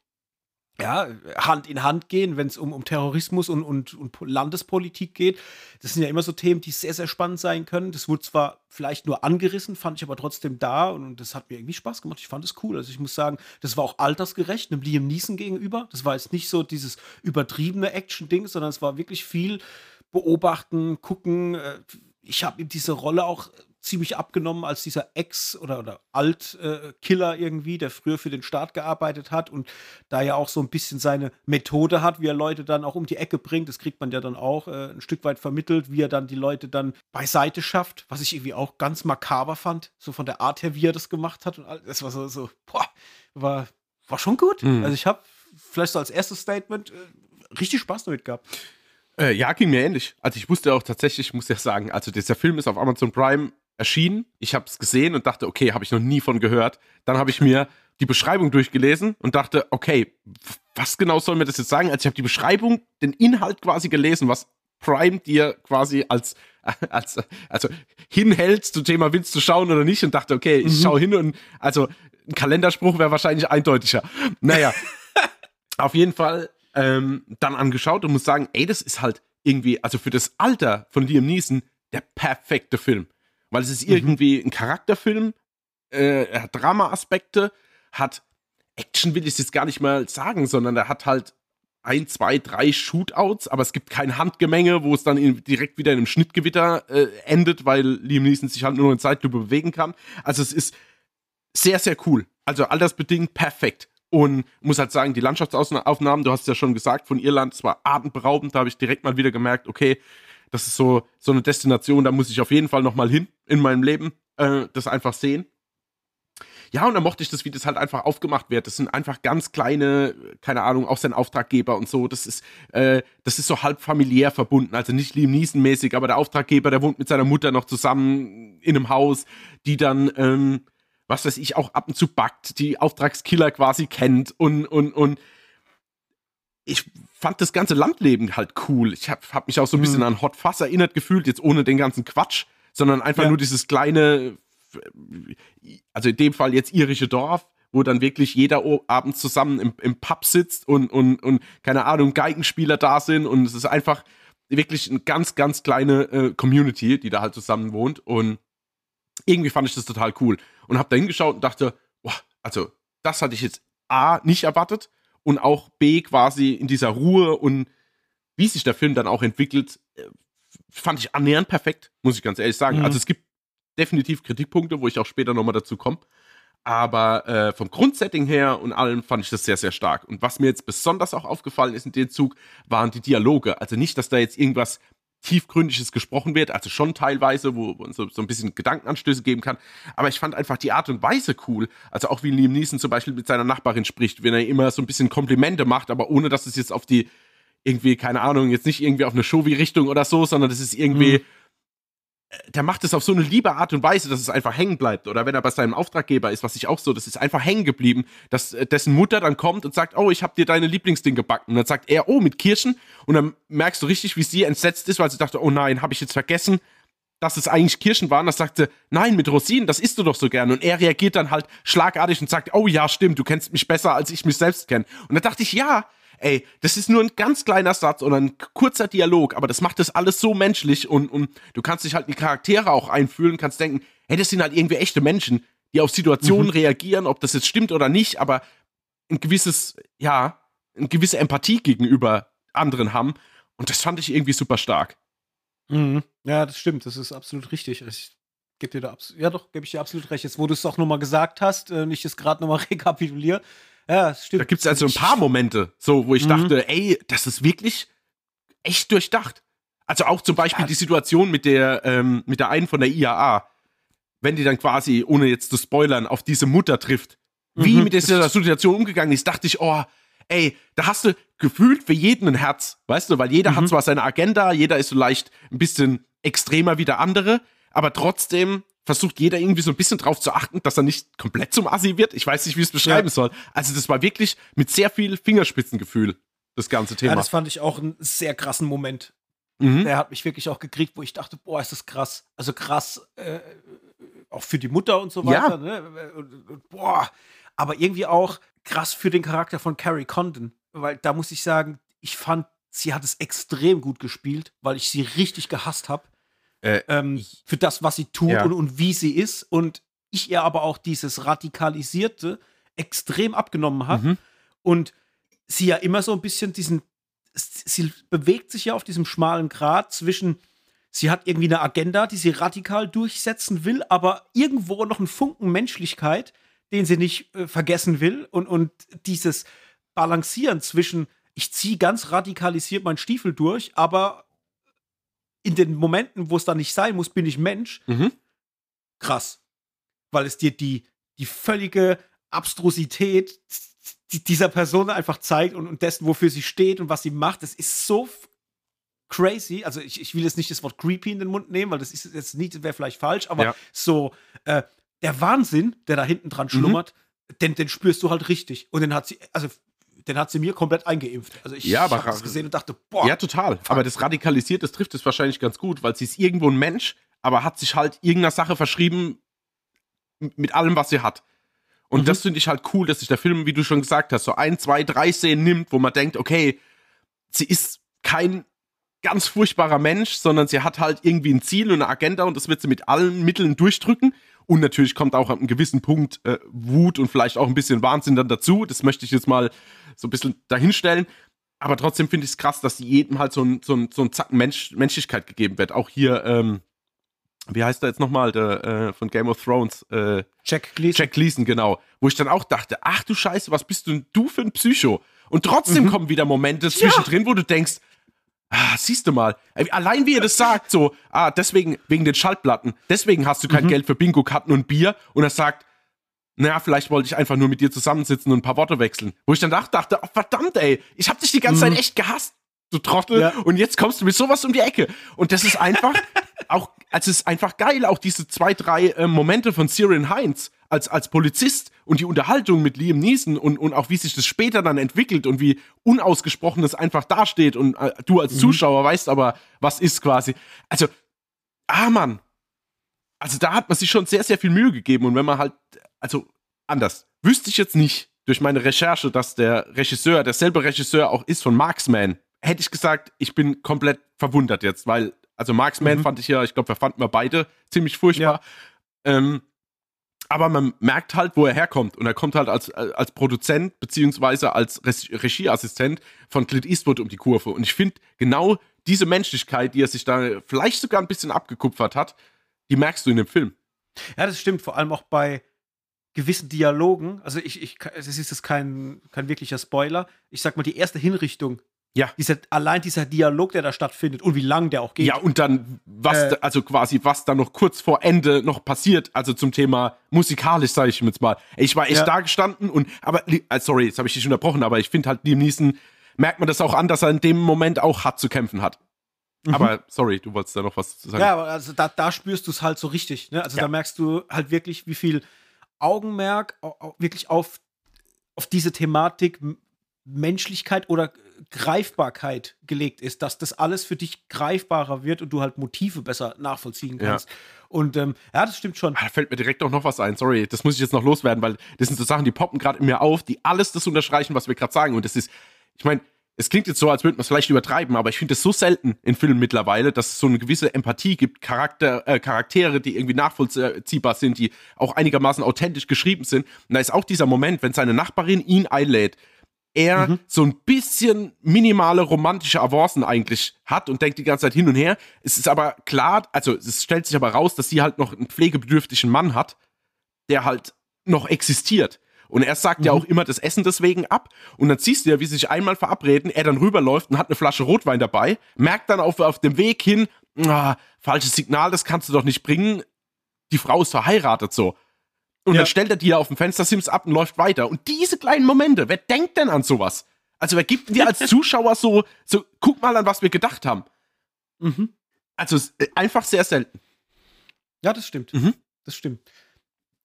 ja, Hand in Hand gehen, wenn es um, um Terrorismus und, und, und Landespolitik geht. Das sind ja immer so Themen, die sehr, sehr spannend sein können. Das wurde zwar vielleicht nur angerissen, fand ich aber trotzdem da und, und das hat mir irgendwie Spaß gemacht. Ich fand es cool. Also ich muss sagen, das war auch altersgerecht, einem Liam Neeson gegenüber. Das war jetzt nicht so dieses übertriebene Action-Ding, sondern es war wirklich viel beobachten, gucken. Äh, ich habe ihm diese Rolle auch ziemlich abgenommen als dieser Ex- oder, oder Alt-Killer äh, irgendwie, der früher für den Staat gearbeitet hat und da ja auch so ein bisschen seine Methode hat, wie er Leute dann auch um die Ecke bringt. Das kriegt man ja dann auch äh, ein Stück weit vermittelt, wie er dann die Leute dann beiseite schafft, was ich irgendwie auch ganz makaber fand, so von der Art her, wie er das gemacht hat. Und all, das war so, so boah, war, war schon gut. Mhm. Also ich habe vielleicht so als erstes Statement äh, richtig Spaß damit gehabt. Äh, ja, ging mir ähnlich. Also ich wusste auch tatsächlich, muss ja sagen, also dieser Film ist auf Amazon Prime erschienen. Ich habe es gesehen und dachte, okay, habe ich noch nie von gehört. Dann habe ich mir die Beschreibung durchgelesen und dachte, okay, was genau soll mir das jetzt sagen? Also ich habe die Beschreibung, den Inhalt quasi gelesen, was Prime dir quasi als, als also hinhält zum Thema, willst du schauen oder nicht? Und dachte, okay, ich mhm. schaue hin und also ein Kalenderspruch wäre wahrscheinlich eindeutiger. Naja, auf jeden Fall ähm, dann angeschaut und muss sagen, ey, das ist halt irgendwie, also für das Alter von Liam Neeson der perfekte Film weil es ist mhm. irgendwie ein Charakterfilm, äh, er hat Drama-Aspekte, hat Action will ich jetzt gar nicht mal sagen, sondern er hat halt ein, zwei, drei Shootouts, aber es gibt kein Handgemenge, wo es dann in, direkt wieder in einem Schnittgewitter äh, endet, weil Liam Neeson sich halt nur in Zeitlupe bewegen kann. Also es ist sehr, sehr cool. Also altersbedingt perfekt. Und muss halt sagen, die Landschaftsaufnahmen, du hast es ja schon gesagt, von Irland, es war atemberaubend, da habe ich direkt mal wieder gemerkt, okay, das ist so, so eine Destination, da muss ich auf jeden Fall nochmal hin in meinem Leben, äh, das einfach sehen. Ja, und dann mochte ich das, wie das halt einfach aufgemacht wird. Das sind einfach ganz kleine, keine Ahnung, auch sein Auftraggeber und so. Das ist, äh, das ist so halb familiär verbunden. Also nicht Liam Neeson-mäßig, aber der Auftraggeber, der wohnt mit seiner Mutter noch zusammen in einem Haus, die dann, ähm, was weiß ich, auch ab und zu backt, die Auftragskiller quasi kennt und, und, und ich fand das ganze Landleben halt cool. Ich habe hab mich auch so ein bisschen mhm. an Hot Fuss erinnert gefühlt, jetzt ohne den ganzen Quatsch, sondern einfach ja. nur dieses kleine, also in dem Fall jetzt irische Dorf, wo dann wirklich jeder abends zusammen im, im Pub sitzt und, und, und keine Ahnung, Geigenspieler da sind und es ist einfach wirklich eine ganz, ganz kleine äh, Community, die da halt zusammen wohnt und irgendwie fand ich das total cool und habe da hingeschaut und dachte, boah, also das hatte ich jetzt A, nicht erwartet und auch B quasi in dieser Ruhe und wie sich der Film dann auch entwickelt, äh, fand ich annähernd perfekt, muss ich ganz ehrlich sagen. Mhm. Also es gibt definitiv Kritikpunkte, wo ich auch später nochmal dazu komme. Aber äh, vom Grundsetting her und allem fand ich das sehr, sehr stark. Und was mir jetzt besonders auch aufgefallen ist in dem Zug, waren die Dialoge. Also nicht, dass da jetzt irgendwas tiefgründiges gesprochen wird, also schon teilweise, wo man so, so ein bisschen Gedankenanstöße geben kann. Aber ich fand einfach die Art und Weise cool. Also auch wie Liam Neeson zum Beispiel mit seiner Nachbarin spricht, wenn er immer so ein bisschen Komplimente macht, aber ohne dass es jetzt auf die irgendwie, keine Ahnung, jetzt nicht irgendwie auf eine Show-Richtung oder so, sondern das ist irgendwie. Mhm der macht es auf so eine liebe Art und Weise, dass es einfach hängen bleibt. Oder wenn er bei seinem Auftraggeber ist, was ich auch so, das ist einfach hängen geblieben, dass äh, dessen Mutter dann kommt und sagt, oh, ich habe dir deine Lieblingsding gebacken. Und dann sagt er, oh, mit Kirschen. Und dann merkst du richtig, wie sie entsetzt ist, weil sie dachte, oh nein, habe ich jetzt vergessen, dass es eigentlich Kirschen waren. Das sagte, nein, mit Rosinen, das isst du doch so gern. Und er reagiert dann halt schlagartig und sagt, oh ja, stimmt, du kennst mich besser, als ich mich selbst kenne. Und da dachte ich, ja, ey, das ist nur ein ganz kleiner Satz oder ein kurzer Dialog, aber das macht das alles so menschlich und, und du kannst dich halt in die Charaktere auch einfühlen, kannst denken, hey, das sind halt irgendwie echte Menschen, die auf Situationen mhm. reagieren, ob das jetzt stimmt oder nicht, aber ein gewisses, ja, eine gewisse Empathie gegenüber anderen haben. Und das fand ich irgendwie super stark. Mhm. Ja, das stimmt, das ist absolut richtig. Ich gebe dir da absolut, ja doch, gebe ich dir absolut recht. Jetzt, wo du es auch nochmal gesagt hast, äh, ich es gerade nochmal rekapituliere, ja, stimmt. Da gibt es also ein paar Momente, so, wo ich mhm. dachte, ey, das ist wirklich echt durchdacht. Also auch zum Beispiel ja. die Situation mit der, ähm, mit der einen von der IAA, wenn die dann quasi, ohne jetzt zu spoilern, auf diese Mutter trifft. Wie mhm. mit dieser Situation umgegangen ist, dachte ich, oh, ey, da hast du gefühlt für jeden ein Herz, weißt du, weil jeder mhm. hat zwar seine Agenda, jeder ist vielleicht ein bisschen extremer wie der andere, aber trotzdem versucht jeder irgendwie so ein bisschen drauf zu achten, dass er nicht komplett zum Assi wird. Ich weiß nicht, wie ich es beschreiben ja. soll. Also das war wirklich mit sehr viel Fingerspitzengefühl, das ganze Thema. Ja, das fand ich auch einen sehr krassen Moment. Mhm. Der hat mich wirklich auch gekriegt, wo ich dachte, boah, ist das krass. Also krass, äh, auch für die Mutter und so weiter. Ja. Ne? Und, und, boah, aber irgendwie auch krass für den Charakter von Carrie Condon. weil da muss ich sagen, ich fand, sie hat es extrem gut gespielt, weil ich sie richtig gehasst habe. Äh, ähm, für das, was sie tut ja. und, und wie sie ist. Und ich ihr aber auch dieses Radikalisierte extrem abgenommen habe. Mhm. Und sie ja immer so ein bisschen diesen, sie bewegt sich ja auf diesem schmalen Grat zwischen, sie hat irgendwie eine Agenda, die sie radikal durchsetzen will, aber irgendwo noch einen Funken Menschlichkeit, den sie nicht äh, vergessen will. Und, und dieses Balancieren zwischen, ich ziehe ganz radikalisiert meinen Stiefel durch, aber in den Momenten, wo es da nicht sein muss, bin ich Mensch. Mhm. Krass. Weil es dir die, die völlige Abstrusität dieser Person einfach zeigt und, und dessen, wofür sie steht und was sie macht. Das ist so crazy. Also ich, ich will jetzt nicht das Wort creepy in den Mund nehmen, weil das ist jetzt nicht, wäre vielleicht falsch, aber ja. so äh, der Wahnsinn, der da hinten dran mhm. schlummert, mhm. den, den spürst du halt richtig. Und den hat sie, also den hat sie mir komplett eingeimpft. Also ich ja, habe das gesehen und dachte, boah. Ja, total. Fuck. Aber das radikalisiert, das trifft es wahrscheinlich ganz gut, weil sie ist irgendwo ein Mensch, aber hat sich halt irgendeiner Sache verschrieben mit allem, was sie hat. Und mhm. das finde ich halt cool, dass sich der Film, wie du schon gesagt hast, so ein, zwei, drei Szenen nimmt, wo man denkt, okay, sie ist kein ganz furchtbarer Mensch, sondern sie hat halt irgendwie ein Ziel und eine Agenda und das wird sie mit allen Mitteln durchdrücken. Und natürlich kommt auch an einem gewissen Punkt äh, Wut und vielleicht auch ein bisschen Wahnsinn dann dazu. Das möchte ich jetzt mal so ein bisschen dahinstellen. Aber trotzdem finde ich es krass, dass jedem halt so ein, so ein, so ein Zacken Mensch, Menschlichkeit gegeben wird. Auch hier, ähm, wie heißt er jetzt nochmal, der äh, von Game of Thrones? Äh, Jack Gleason. Jack Gleason, genau. Wo ich dann auch dachte, ach du Scheiße, was bist du, du für ein Psycho? Und trotzdem mhm. kommen wieder Momente zwischendrin, ja. wo du denkst, ah, siehst du mal, allein wie er das sagt, so, ah, deswegen, wegen den Schallplatten, deswegen hast du kein mhm. Geld für Bingo-Karten und Bier. Und er sagt, naja, vielleicht wollte ich einfach nur mit dir zusammensitzen und ein paar Worte wechseln. Wo ich dann dachte, oh, verdammt, ey, ich hab dich die ganze mhm. Zeit echt gehasst, du Trottel. Ja. Und jetzt kommst du mit sowas um die Ecke. Und das ist einfach auch, also es ist einfach geil, auch diese zwei, drei äh, Momente von Syrian Heinz als, als Polizist und die Unterhaltung mit Liam Neeson und, und auch wie sich das später dann entwickelt und wie unausgesprochen das einfach dasteht und äh, du als mhm. Zuschauer weißt aber, was ist quasi. Also, ah Mann. Also da hat man sich schon sehr, sehr viel Mühe gegeben und wenn man halt, also anders, wüsste ich jetzt nicht durch meine Recherche, dass der Regisseur derselbe Regisseur auch ist von Marksman, hätte ich gesagt, ich bin komplett verwundert jetzt, weil, also Marksman mhm. fand ich ja, ich glaube, wir fanden wir beide ziemlich furchtbar. Ja. Ähm, aber man merkt halt, wo er herkommt. Und er kommt halt als, als Produzent beziehungsweise als Regieassistent von Clint Eastwood um die Kurve. Und ich finde, genau diese Menschlichkeit, die er sich da vielleicht sogar ein bisschen abgekupfert hat, die merkst du in dem Film. Ja, das stimmt. Vor allem auch bei gewissen Dialogen. Also ich, ich es ist jetzt kein, kein wirklicher Spoiler. Ich sag mal, die erste Hinrichtung ja. Dieser, allein dieser Dialog, der da stattfindet und wie lang der auch geht. Ja, und dann, was, äh, also quasi, was da noch kurz vor Ende noch passiert, also zum Thema musikalisch, sage ich jetzt mal. Ich war echt ja. da gestanden und, aber, äh, sorry, jetzt habe ich dich unterbrochen, aber ich finde halt, Liam Neeson merkt man das auch an, dass er in dem Moment auch hart zu kämpfen hat. Mhm. Aber sorry, du wolltest da noch was zu sagen. Ja, also da, da spürst du es halt so richtig. Ne? Also ja. da merkst du halt wirklich, wie viel Augenmerk wirklich auf, auf diese Thematik Menschlichkeit oder Greifbarkeit gelegt ist, dass das alles für dich greifbarer wird und du halt Motive besser nachvollziehen kannst. Ja. Und ähm, ja, das stimmt schon. Ah, da fällt mir direkt auch noch was ein. Sorry, das muss ich jetzt noch loswerden, weil das sind so Sachen, die poppen gerade in mir auf, die alles das unterstreichen, was wir gerade sagen. Und das ist, ich meine, es klingt jetzt so, als würde man es vielleicht übertreiben, aber ich finde es so selten in Filmen mittlerweile, dass es so eine gewisse Empathie gibt, Charakter, äh, Charaktere, die irgendwie nachvollziehbar sind, die auch einigermaßen authentisch geschrieben sind. Und da ist auch dieser Moment, wenn seine Nachbarin ihn einlädt er mhm. so ein bisschen minimale romantische Avancen eigentlich hat und denkt die ganze Zeit hin und her. Es ist aber klar, also es stellt sich aber raus, dass sie halt noch einen pflegebedürftigen Mann hat, der halt noch existiert. Und er sagt mhm. ja auch immer das Essen deswegen ab. Und dann siehst du ja, wie sie sich einmal verabreden, er dann rüberläuft und hat eine Flasche Rotwein dabei, merkt dann auf, auf dem Weg hin, ah, falsches Signal, das kannst du doch nicht bringen. Die Frau ist verheiratet so. Und ja. dann stellt er die ja auf dem Fenstersims ab und läuft weiter. Und diese kleinen Momente, wer denkt denn an sowas? Also wer gibt dir als Zuschauer so, so, guck mal an, was wir gedacht haben. Mhm. Also äh, einfach sehr selten. Ja, das stimmt. Mhm. Das stimmt.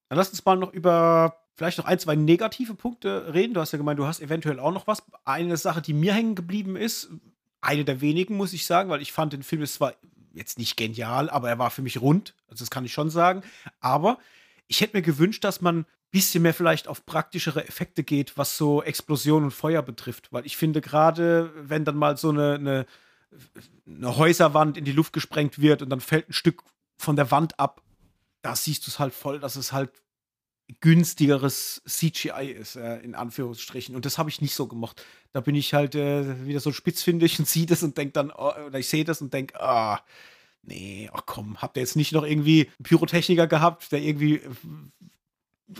Dann lass uns mal noch über vielleicht noch ein, zwei negative Punkte reden. Du hast ja gemeint, du hast eventuell auch noch was. Eine Sache, die mir hängen geblieben ist, eine der wenigen, muss ich sagen, weil ich fand den Film ist zwar jetzt nicht genial, aber er war für mich rund. Also das kann ich schon sagen. Aber ich hätte mir gewünscht, dass man bisschen mehr vielleicht auf praktischere Effekte geht, was so Explosion und Feuer betrifft. Weil ich finde, gerade wenn dann mal so eine, eine, eine Häuserwand in die Luft gesprengt wird und dann fällt ein Stück von der Wand ab, da siehst du es halt voll, dass es halt günstigeres CGI ist, äh, in Anführungsstrichen. Und das habe ich nicht so gemacht. Da bin ich halt äh, wieder so spitzfindig und sehe das und denke dann, oh, oder ich sehe das und denke, ah, nee, ach komm, habt ihr jetzt nicht noch irgendwie einen Pyrotechniker gehabt, der irgendwie äh,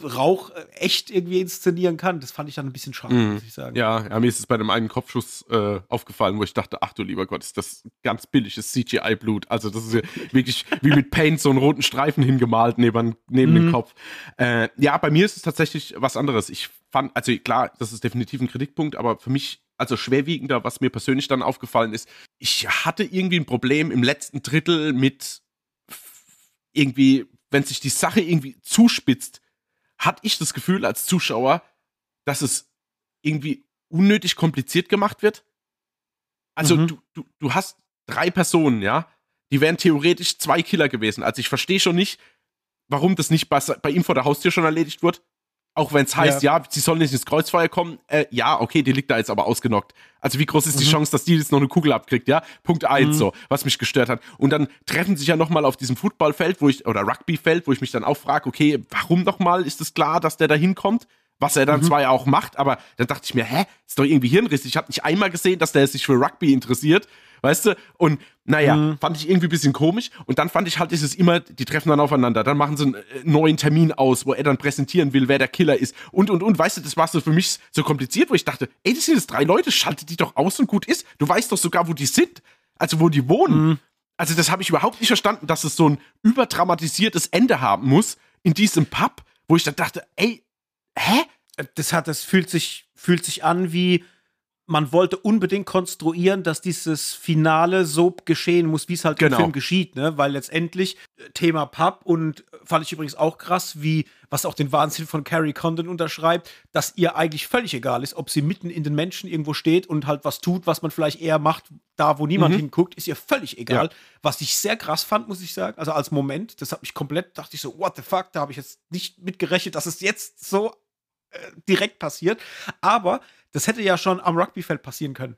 Rauch äh, echt irgendwie inszenieren kann. Das fand ich dann ein bisschen schade, Mhm. muss ich sagen. Ja, ja, mir ist es bei dem einen Kopfschuss äh, aufgefallen, wo ich dachte, ach du lieber Gott, ist das ganz billiges CGI-Blut. Also das ist ja wirklich wie mit Paint so einen roten Streifen hingemalt neben, neben Mhm. den Kopf. Äh, ja, bei mir ist es tatsächlich was anderes. Ich fand, also klar, das ist definitiv ein Kritikpunkt, aber für mich, also schwerwiegender, was mir persönlich dann aufgefallen ist, ich hatte irgendwie ein Problem im letzten Drittel mit irgendwie, wenn sich die Sache irgendwie zuspitzt, hatte ich das Gefühl als Zuschauer, dass es irgendwie unnötig kompliziert gemacht wird. Also Mhm. du, du, du hast drei Personen, ja, die wären theoretisch zwei Killer gewesen. Also ich verstehe schon nicht, warum das nicht bei, bei ihm vor der Haustür schon erledigt wird. Auch wenn es heißt, ja. sie sollen nicht ins Kreuzfeuer kommen. Äh, ja, okay, die liegt da jetzt aber ausgenockt. Also wie groß ist die Mhm. Chance, dass die jetzt noch eine Kugel abkriegt, ja? Punkt eins Mhm. so, was mich gestört hat. Und dann treffen sich ja noch mal auf diesem Footballfeld, wo ich, oder Rugbyfeld, wo ich mich dann auch frage, okay, warum noch mal ist es klar, dass der da hinkommt? Was er dann Mhm. zwar ja auch macht, aber dann dachte ich mir, hä, ist doch irgendwie hirnrissig. Ich habe nicht einmal gesehen, dass der sich für Rugby interessiert, weißt du? Und naja, Mhm. fand ich irgendwie ein bisschen komisch. Und dann fand ich halt, ist es immer, die treffen dann aufeinander. Dann machen sie einen äh, neuen Termin aus, wo er dann präsentieren will, wer der Killer ist. Und, und, und, weißt du, das war so für mich so kompliziert, wo ich dachte, ey, das sind jetzt drei Leute, schaltet die doch aus und gut ist. Du weißt doch sogar, wo die sind. Also, wo die wohnen. Mhm. Also, das habe ich überhaupt nicht verstanden, dass es so ein überdramatisiertes Ende haben muss in diesem Pub, wo ich dann dachte, ey, hä? das hat, das fühlt sich, fühlt sich an wie, man wollte unbedingt konstruieren, dass dieses Finale so geschehen muss, wie es halt Genau. im Film geschieht, ne? Weil letztendlich äh, Thema Pub und äh, fand ich übrigens auch krass, wie, was auch den Wahnsinn von Carrie Condon unterschreibt, dass ihr eigentlich völlig egal ist, ob sie mitten in den Menschen irgendwo steht und halt was tut, was man vielleicht eher macht, da wo niemand Mhm. hinguckt, ist ihr völlig egal. Ja. Was ich sehr krass fand, muss ich sagen. Also als Moment, das hat mich komplett, dachte ich so, what the fuck, da habe ich jetzt nicht mitgerechnet, dass es jetzt so direkt passiert. Aber das hätte ja schon am Rugbyfeld passieren können.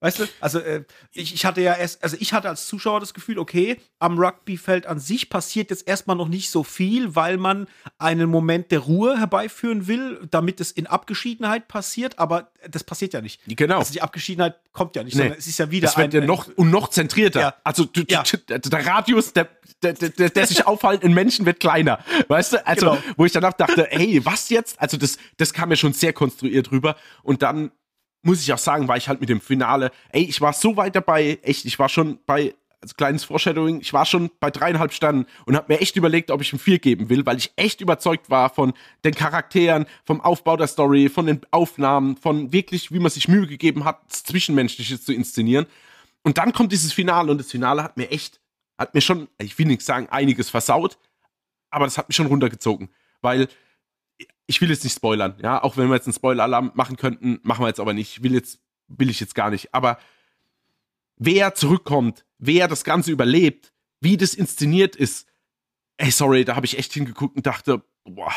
Weißt du? Also äh, ich, ich hatte ja erst, also ich hatte als Zuschauer das Gefühl, okay, am Rugbyfeld an sich passiert jetzt erstmal noch nicht so viel, weil man einen Moment der Ruhe herbeiführen will, damit es in Abgeschiedenheit passiert, aber das passiert ja nicht. Genau. Also die Abgeschiedenheit kommt ja nicht, Nee. sondern es ist ja wieder Das wird ja ein- noch und noch zentrierter. Ja. Also du, Ja. der, Radius, der, der, der, der sich aufhaltenden Menschen wird kleiner. Weißt du? Also, Genau. wo ich danach dachte, hey, was jetzt? Also, das, das kam mir schon sehr konstruiert rüber. Und dann muss ich auch sagen, war ich halt mit dem Finale, ey, ich war so weit dabei, echt, ich war schon bei, als kleines Foreshadowing, ich war schon bei dreieinhalb Sternen und habe mir echt überlegt, ob ich ihm vier geben will, weil ich echt überzeugt war von den Charakteren, vom Aufbau der Story, von den Aufnahmen, von wirklich, wie man sich Mühe gegeben hat, das Zwischenmenschliche zu inszenieren. Und dann kommt dieses Finale und das Finale hat mir echt, hat mir schon, ich will nicht sagen, einiges versaut, aber das hat mich schon runtergezogen, weil ich will jetzt nicht spoilern, ja, auch wenn wir jetzt einen Spoiler-Alarm machen könnten, machen wir jetzt aber nicht, will jetzt, will ich jetzt gar nicht, aber wer zurückkommt, wer das Ganze überlebt, wie das inszeniert ist, ey, sorry, da habe ich echt hingeguckt und dachte, boah,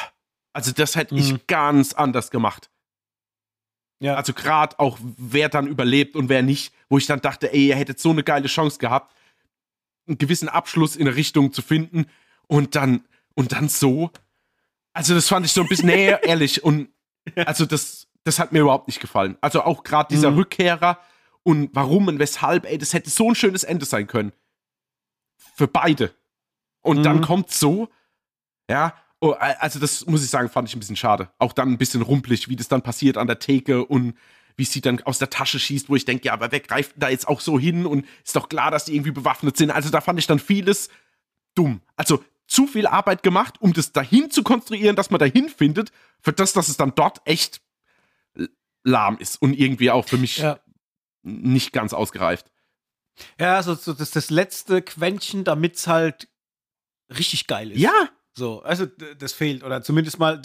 also das hätte ich Mhm. ganz anders gemacht. Ja. Also gerade auch, wer dann überlebt und wer nicht, wo ich dann dachte, ey, ihr hättet so eine geile Chance gehabt, einen gewissen Abschluss in eine Richtung zu finden und dann, und dann so. Also das fand ich so ein bisschen, nee, ehrlich, und also das, das hat mir überhaupt nicht gefallen. Also auch gerade dieser Mhm. Rückkehrer und warum und weshalb, ey, das hätte so ein schönes Ende sein können. Für beide. Und dann Mhm. kommt so, ja, oh, also das muss ich sagen, fand ich ein bisschen schade. Auch dann ein bisschen rumpelig, wie das dann passiert an der Theke und wie sie dann aus der Tasche schießt, wo ich denke, ja, aber wer greift da jetzt auch so hin und ist doch klar, dass die irgendwie bewaffnet sind. Also da fand ich dann vieles dumm. Also zu viel Arbeit gemacht, um das dahin zu konstruieren, dass man dahin findet, für das, dass es dann dort echt lahm ist und irgendwie auch für mich Ja. nicht ganz ausgereift. Ja, also so das, das letzte Quäntchen, damit es halt richtig geil ist. Ja, So, also das fehlt. Oder zumindest mal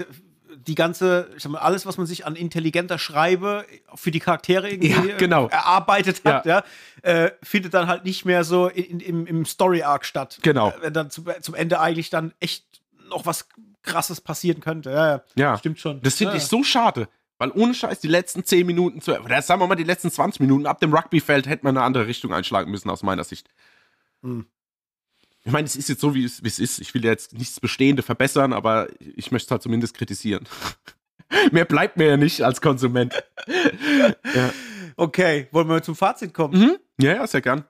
die ganze, ich sag mal, alles, was man sich an intelligenter Schreibe für die Charaktere irgendwie Ja, genau. äh, erarbeitet hat, ja, äh, findet dann halt nicht mehr so in, im, im Story-Arc statt. Genau. Äh, Wenn dann zum, zum Ende eigentlich dann echt noch was krasses passieren könnte. Ja, Ja. stimmt schon. Das finde ja. ich so schade. Weil ohne Scheiß die letzten 10 Minuten zu, oder sagen wir mal die letzten 20 Minuten ab dem Rugbyfeld hätte man eine andere Richtung einschlagen müssen, aus meiner Sicht. Hm. Ich meine, es ist jetzt so, wie es, wie es ist. Ich will jetzt nichts Bestehende verbessern, aber ich möchte es halt zumindest kritisieren. Mehr bleibt mir ja nicht als Konsument. ja. Okay, wollen wir zum Fazit kommen? Mhm. ja, ja, sehr gern.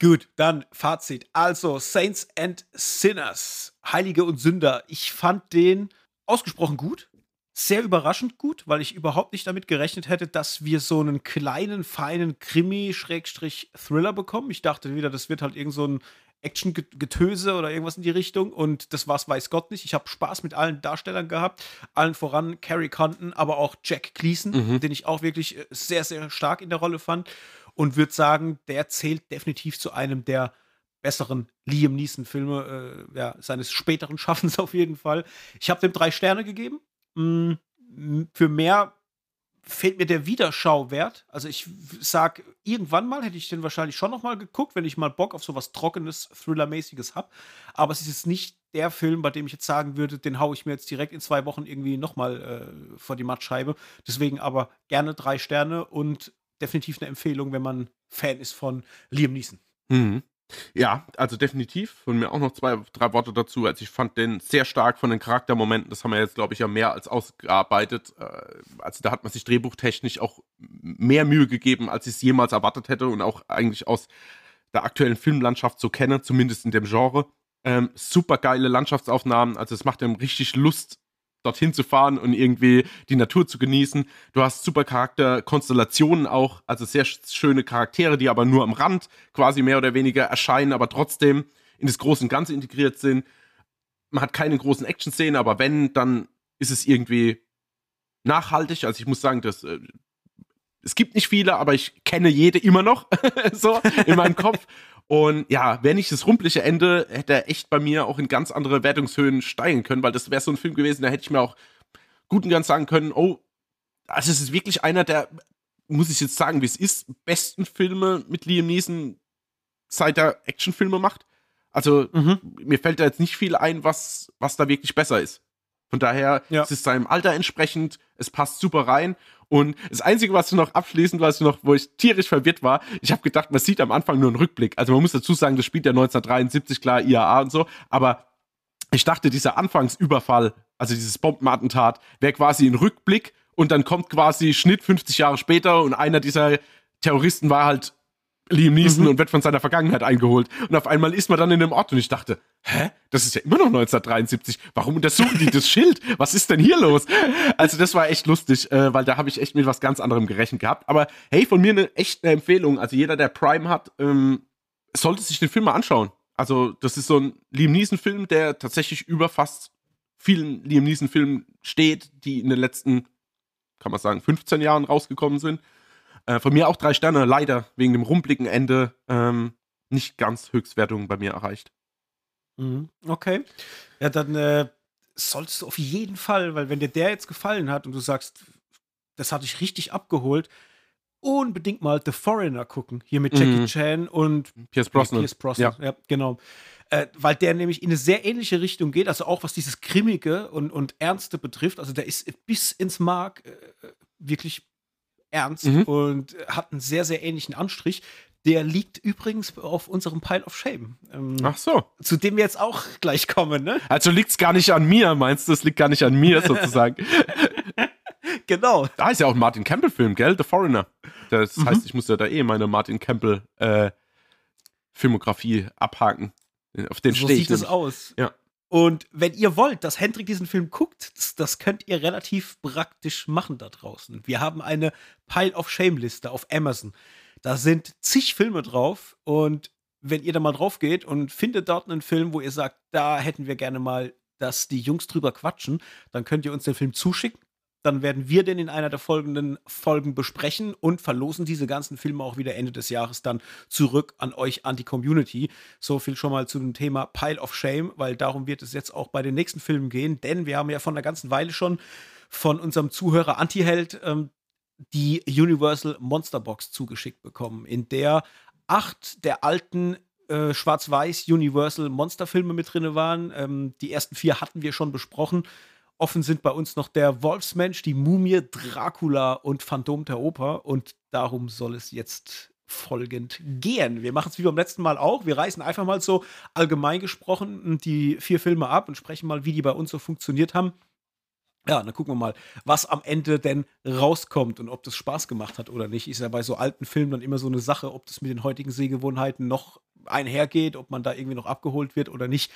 Gut, dann Fazit. Also, Saints and Sinners, Heilige und Sünder. Ich fand den ausgesprochen gut. Sehr überraschend gut, weil ich überhaupt nicht damit gerechnet hätte, dass wir so einen kleinen, feinen Krimi-Thriller bekommen. Ich dachte wieder, das wird halt irgend so ein Action-Getöse oder irgendwas in die Richtung. Und das war's, weiß Gott nicht. Ich habe Spaß mit allen Darstellern gehabt. Allen voran Carrie Condon, aber auch Jack Gleason, Mhm. den ich auch wirklich äh, sehr, sehr stark in der Rolle fand. Und würde sagen, der zählt definitiv zu einem der besseren Liam Neeson-Filme äh, ja, seines späteren Schaffens auf jeden Fall. Ich habe dem drei Sterne gegeben. Mm, für mehr fehlt mir der Wiederschauwert. Also ich sag, irgendwann mal hätte ich den wahrscheinlich schon noch mal geguckt, wenn ich mal Bock auf sowas Trockenes, Thriller-mäßiges habe. Aber es ist jetzt nicht der Film, bei dem ich jetzt sagen würde, den haue ich mir jetzt direkt in zwei Wochen irgendwie noch mal äh, vor die Mattscheibe. Deswegen aber gerne drei Sterne und definitiv eine Empfehlung, wenn man Fan ist von Liam Neeson. Mhm. Ja, also definitiv. Von mir auch noch zwei, drei Worte dazu. Also ich fand den sehr stark von den Charaktermomenten. Das haben wir jetzt, glaube ich, ja mehr als ausgearbeitet. Äh, Also da hat man sich drehbuchtechnisch auch mehr Mühe gegeben, als ich es jemals erwartet hätte und auch eigentlich aus der aktuellen Filmlandschaft so kenne, zumindest in dem Genre. Ähm, super geile Landschaftsaufnahmen. Also es macht einem richtig Lust, dorthin zu fahren und irgendwie die Natur zu genießen. Du hast super Charakterkonstellationen auch, also sehr sch- schöne Charaktere, die aber nur am Rand quasi mehr oder weniger erscheinen, aber trotzdem in das große und Ganze integriert sind. Man hat keine großen Action-Szenen, aber wenn, dann ist es irgendwie nachhaltig. Also ich muss sagen, dass äh, es gibt nicht viele, aber ich kenne jede immer noch so in meinem Kopf. Und ja, wäre nicht das rumpelige Ende, hätte er echt bei mir auch in ganz andere Wertungshöhen steigen können, weil das wäre so ein Film gewesen, da hätte ich mir auch gut und ganz sagen können, oh, also es ist wirklich einer der, muss ich jetzt sagen, wie es ist, besten Filme mit Liam Neeson, seit er Actionfilme macht. Also mir fällt da jetzt nicht viel ein, was, was da wirklich besser ist. Von daher, Ja. es ist seinem Alter entsprechend, es passt super rein. Und das Einzige, was du noch abschließend, was du noch, wo ich tierisch verwirrt war, ich habe gedacht, man sieht am Anfang nur einen Rückblick. Also man muss dazu sagen, das spielt ja 1973, klar, IAA und so, aber ich dachte, dieser Anfangsüberfall, also dieses Bombenattentat, wäre quasi ein Rückblick und dann kommt quasi Schnitt 50 Jahre später und einer dieser Terroristen war halt Liam Neeson Mhm. und wird von seiner Vergangenheit eingeholt. Und auf einmal ist man dann in dem Ort und ich dachte, hä? Das ist ja immer noch 1973. Warum untersuchen die das Schild? Was ist denn hier los? Also das war echt lustig, äh, weil da habe ich echt mit was ganz anderem gerechnet gehabt. Aber hey, von mir eine echt eine Empfehlung. Also jeder, der Prime hat, ähm, sollte sich den Film mal anschauen. Also das ist so ein Liam Neeson-Film, der tatsächlich über fast vielen Liam Neeson-Filmen steht, die in den letzten, kann man sagen, 15 Jahren rausgekommen sind. Äh, von mir auch drei Sterne, leider wegen dem rumblicken Ende ähm, nicht ganz Höchstwertung bei mir erreicht. Mhm. Okay. Ja, dann äh, solltest du auf jeden Fall, weil wenn dir der jetzt gefallen hat und du sagst, das hat dich richtig abgeholt, unbedingt mal The Foreigner gucken. Hier mit Jackie Mhm. Chan und Pierce Brosnan. Pierce Brosnan. Ja, genau. Äh, weil der nämlich in eine sehr ähnliche Richtung geht, also auch was dieses Grimmige und, und Ernste betrifft. Also der ist bis ins Mark äh, wirklich ernst Mhm. und hat einen sehr, sehr ähnlichen Anstrich. Der liegt übrigens auf unserem Pile of Shame. Ähm, Ach so. zu dem wir jetzt auch gleich kommen, ne? Also liegt es gar nicht an mir, meinst du? Es liegt gar nicht an mir sozusagen. Genau. da ist ja auch ein Martin Campbell-Film, gell? The Foreigner. Das Mhm. heißt, ich muss ja da eh meine Martin Campbell äh, abhaken. Auf den so stehe ich. sieht es aus. Ja. Und wenn ihr wollt, dass Hendrik diesen Film guckt, das, das könnt ihr relativ praktisch machen da draußen. Wir haben eine Pile of Shame-Liste auf Amazon. Da sind zig Filme drauf und wenn ihr da mal drauf geht und findet dort einen Film, wo ihr sagt, da hätten wir gerne mal, dass die Jungs drüber quatschen, dann könnt ihr uns den Film zuschicken. Dann werden wir den in einer der folgenden Folgen besprechen und verlosen diese ganzen Filme auch wieder Ende des Jahres dann zurück an euch, an die Community. So viel schon mal zu dem Thema Pile of Shame, weil darum wird es jetzt auch bei den nächsten Filmen gehen, denn wir haben ja von einer ganzen Weile schon von unserem Zuhörer Antiheld ähm, die Universal Monster Box zugeschickt bekommen, in der acht der alten äh, Schwarz-Weiß Universal Monsterfilme mit drin waren. Ähm, die ersten vier hatten wir schon besprochen. Offen sind bei uns noch der Wolfsmensch, die Mumie, Dracula und Phantom der Oper. Und darum soll es jetzt folgend gehen. Wir machen es wie beim letzten Mal auch. Wir reißen einfach mal so allgemein gesprochen die vier Filme ab und sprechen mal, wie die bei uns so funktioniert haben. Ja, dann gucken wir mal, was am Ende denn rauskommt und ob das Spaß gemacht hat oder nicht. Ist ja bei so alten Filmen dann immer so eine Sache, ob das mit den heutigen Sehgewohnheiten noch einhergeht, ob man da irgendwie noch abgeholt wird oder nicht.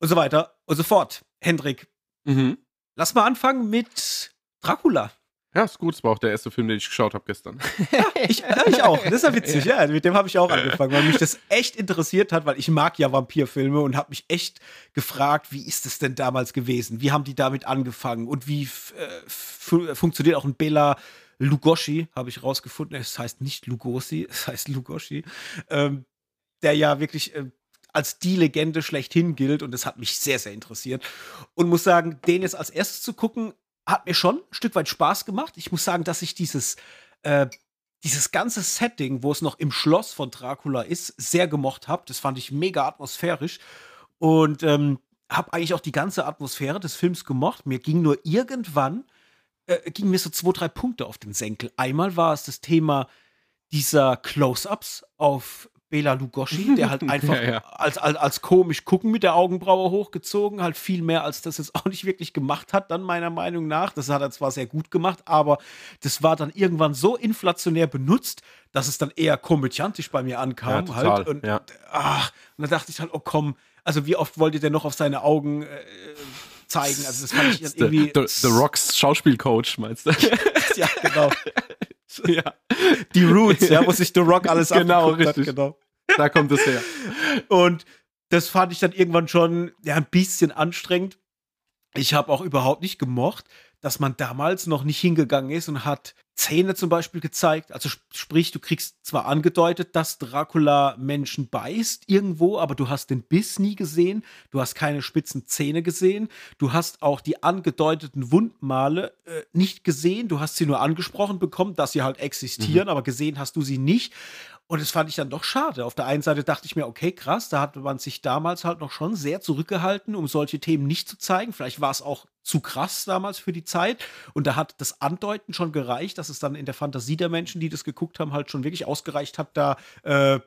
Und so weiter und so fort. Hendrik, mhm. lass mal anfangen mit Dracula. Ja, ist gut. Das war auch der erste Film, den ich geschaut habe gestern. Ja, ich, ja, ich auch. Das ist ja witzig. Ja, mit dem habe ich auch angefangen, weil mich das echt interessiert hat, weil ich mag ja Vampirfilme und habe mich echt gefragt, wie ist es denn damals gewesen? Wie haben die damit angefangen? Und wie äh, funktioniert auch ein Bela Lugosi, habe ich rausgefunden. Es heißt nicht Lugosi, es heißt Lugosi. Ähm, der ja wirklich äh, als die Legende schlechthin gilt und das hat mich sehr, sehr interessiert. Und muss sagen, den jetzt als erstes zu gucken, hat mir schon ein Stück weit Spaß gemacht. Ich muss sagen, dass ich dieses, äh, dieses ganze Setting, wo es noch im Schloss von Dracula ist, sehr gemocht habe. Das fand ich mega atmosphärisch und ähm, habe eigentlich auch die ganze Atmosphäre des Films gemocht. Mir ging nur irgendwann, äh, ging mir so zwei, drei Punkte auf den Senkel. Einmal war es das Thema dieser Close-ups auf Bela Lugosi, der halt einfach ja, ja. Als, als, als komisch gucken mit der Augenbraue hochgezogen, halt viel mehr als das jetzt auch nicht wirklich gemacht hat, dann meiner Meinung nach. Das hat er zwar sehr gut gemacht, aber das war dann irgendwann so inflationär benutzt, dass es dann eher komödiantisch bei mir ankam. Ja, halt. Und, ja. ach, und dann dachte ich halt, oh komm, also wie oft wollt ihr denn noch auf seine Augen äh, zeigen? Also das fand ich irgendwie. The, the, the Rocks Schauspielcoach, meinst du? ja, genau. ja. Die Roots, ja, wo sich The Rock alles genau, richtig. Hat, genau. Da kommt es her. Und das fand ich dann irgendwann schon ja, ein bisschen anstrengend. Ich habe auch überhaupt nicht gemocht, dass man damals noch nicht hingegangen ist und hat Zähne zum Beispiel gezeigt. Also sprich, du kriegst zwar angedeutet, dass Dracula Menschen beißt irgendwo, aber du hast den Biss nie gesehen. Du hast keine spitzen Zähne gesehen. Du hast auch die angedeuteten Wundmale äh, nicht gesehen. Du hast sie nur angesprochen bekommen, dass sie halt existieren, mhm. aber gesehen hast du sie nicht. Und das fand ich dann doch schade. Auf der einen Seite dachte ich mir, okay, krass, da hat man sich damals halt noch schon sehr zurückgehalten, um solche Themen nicht zu zeigen. Vielleicht war es auch zu krass damals für die Zeit. Und da hat das Andeuten schon gereicht, dass es dann in der Fantasie der Menschen, die das geguckt haben, halt schon wirklich ausgereicht hat, da äh,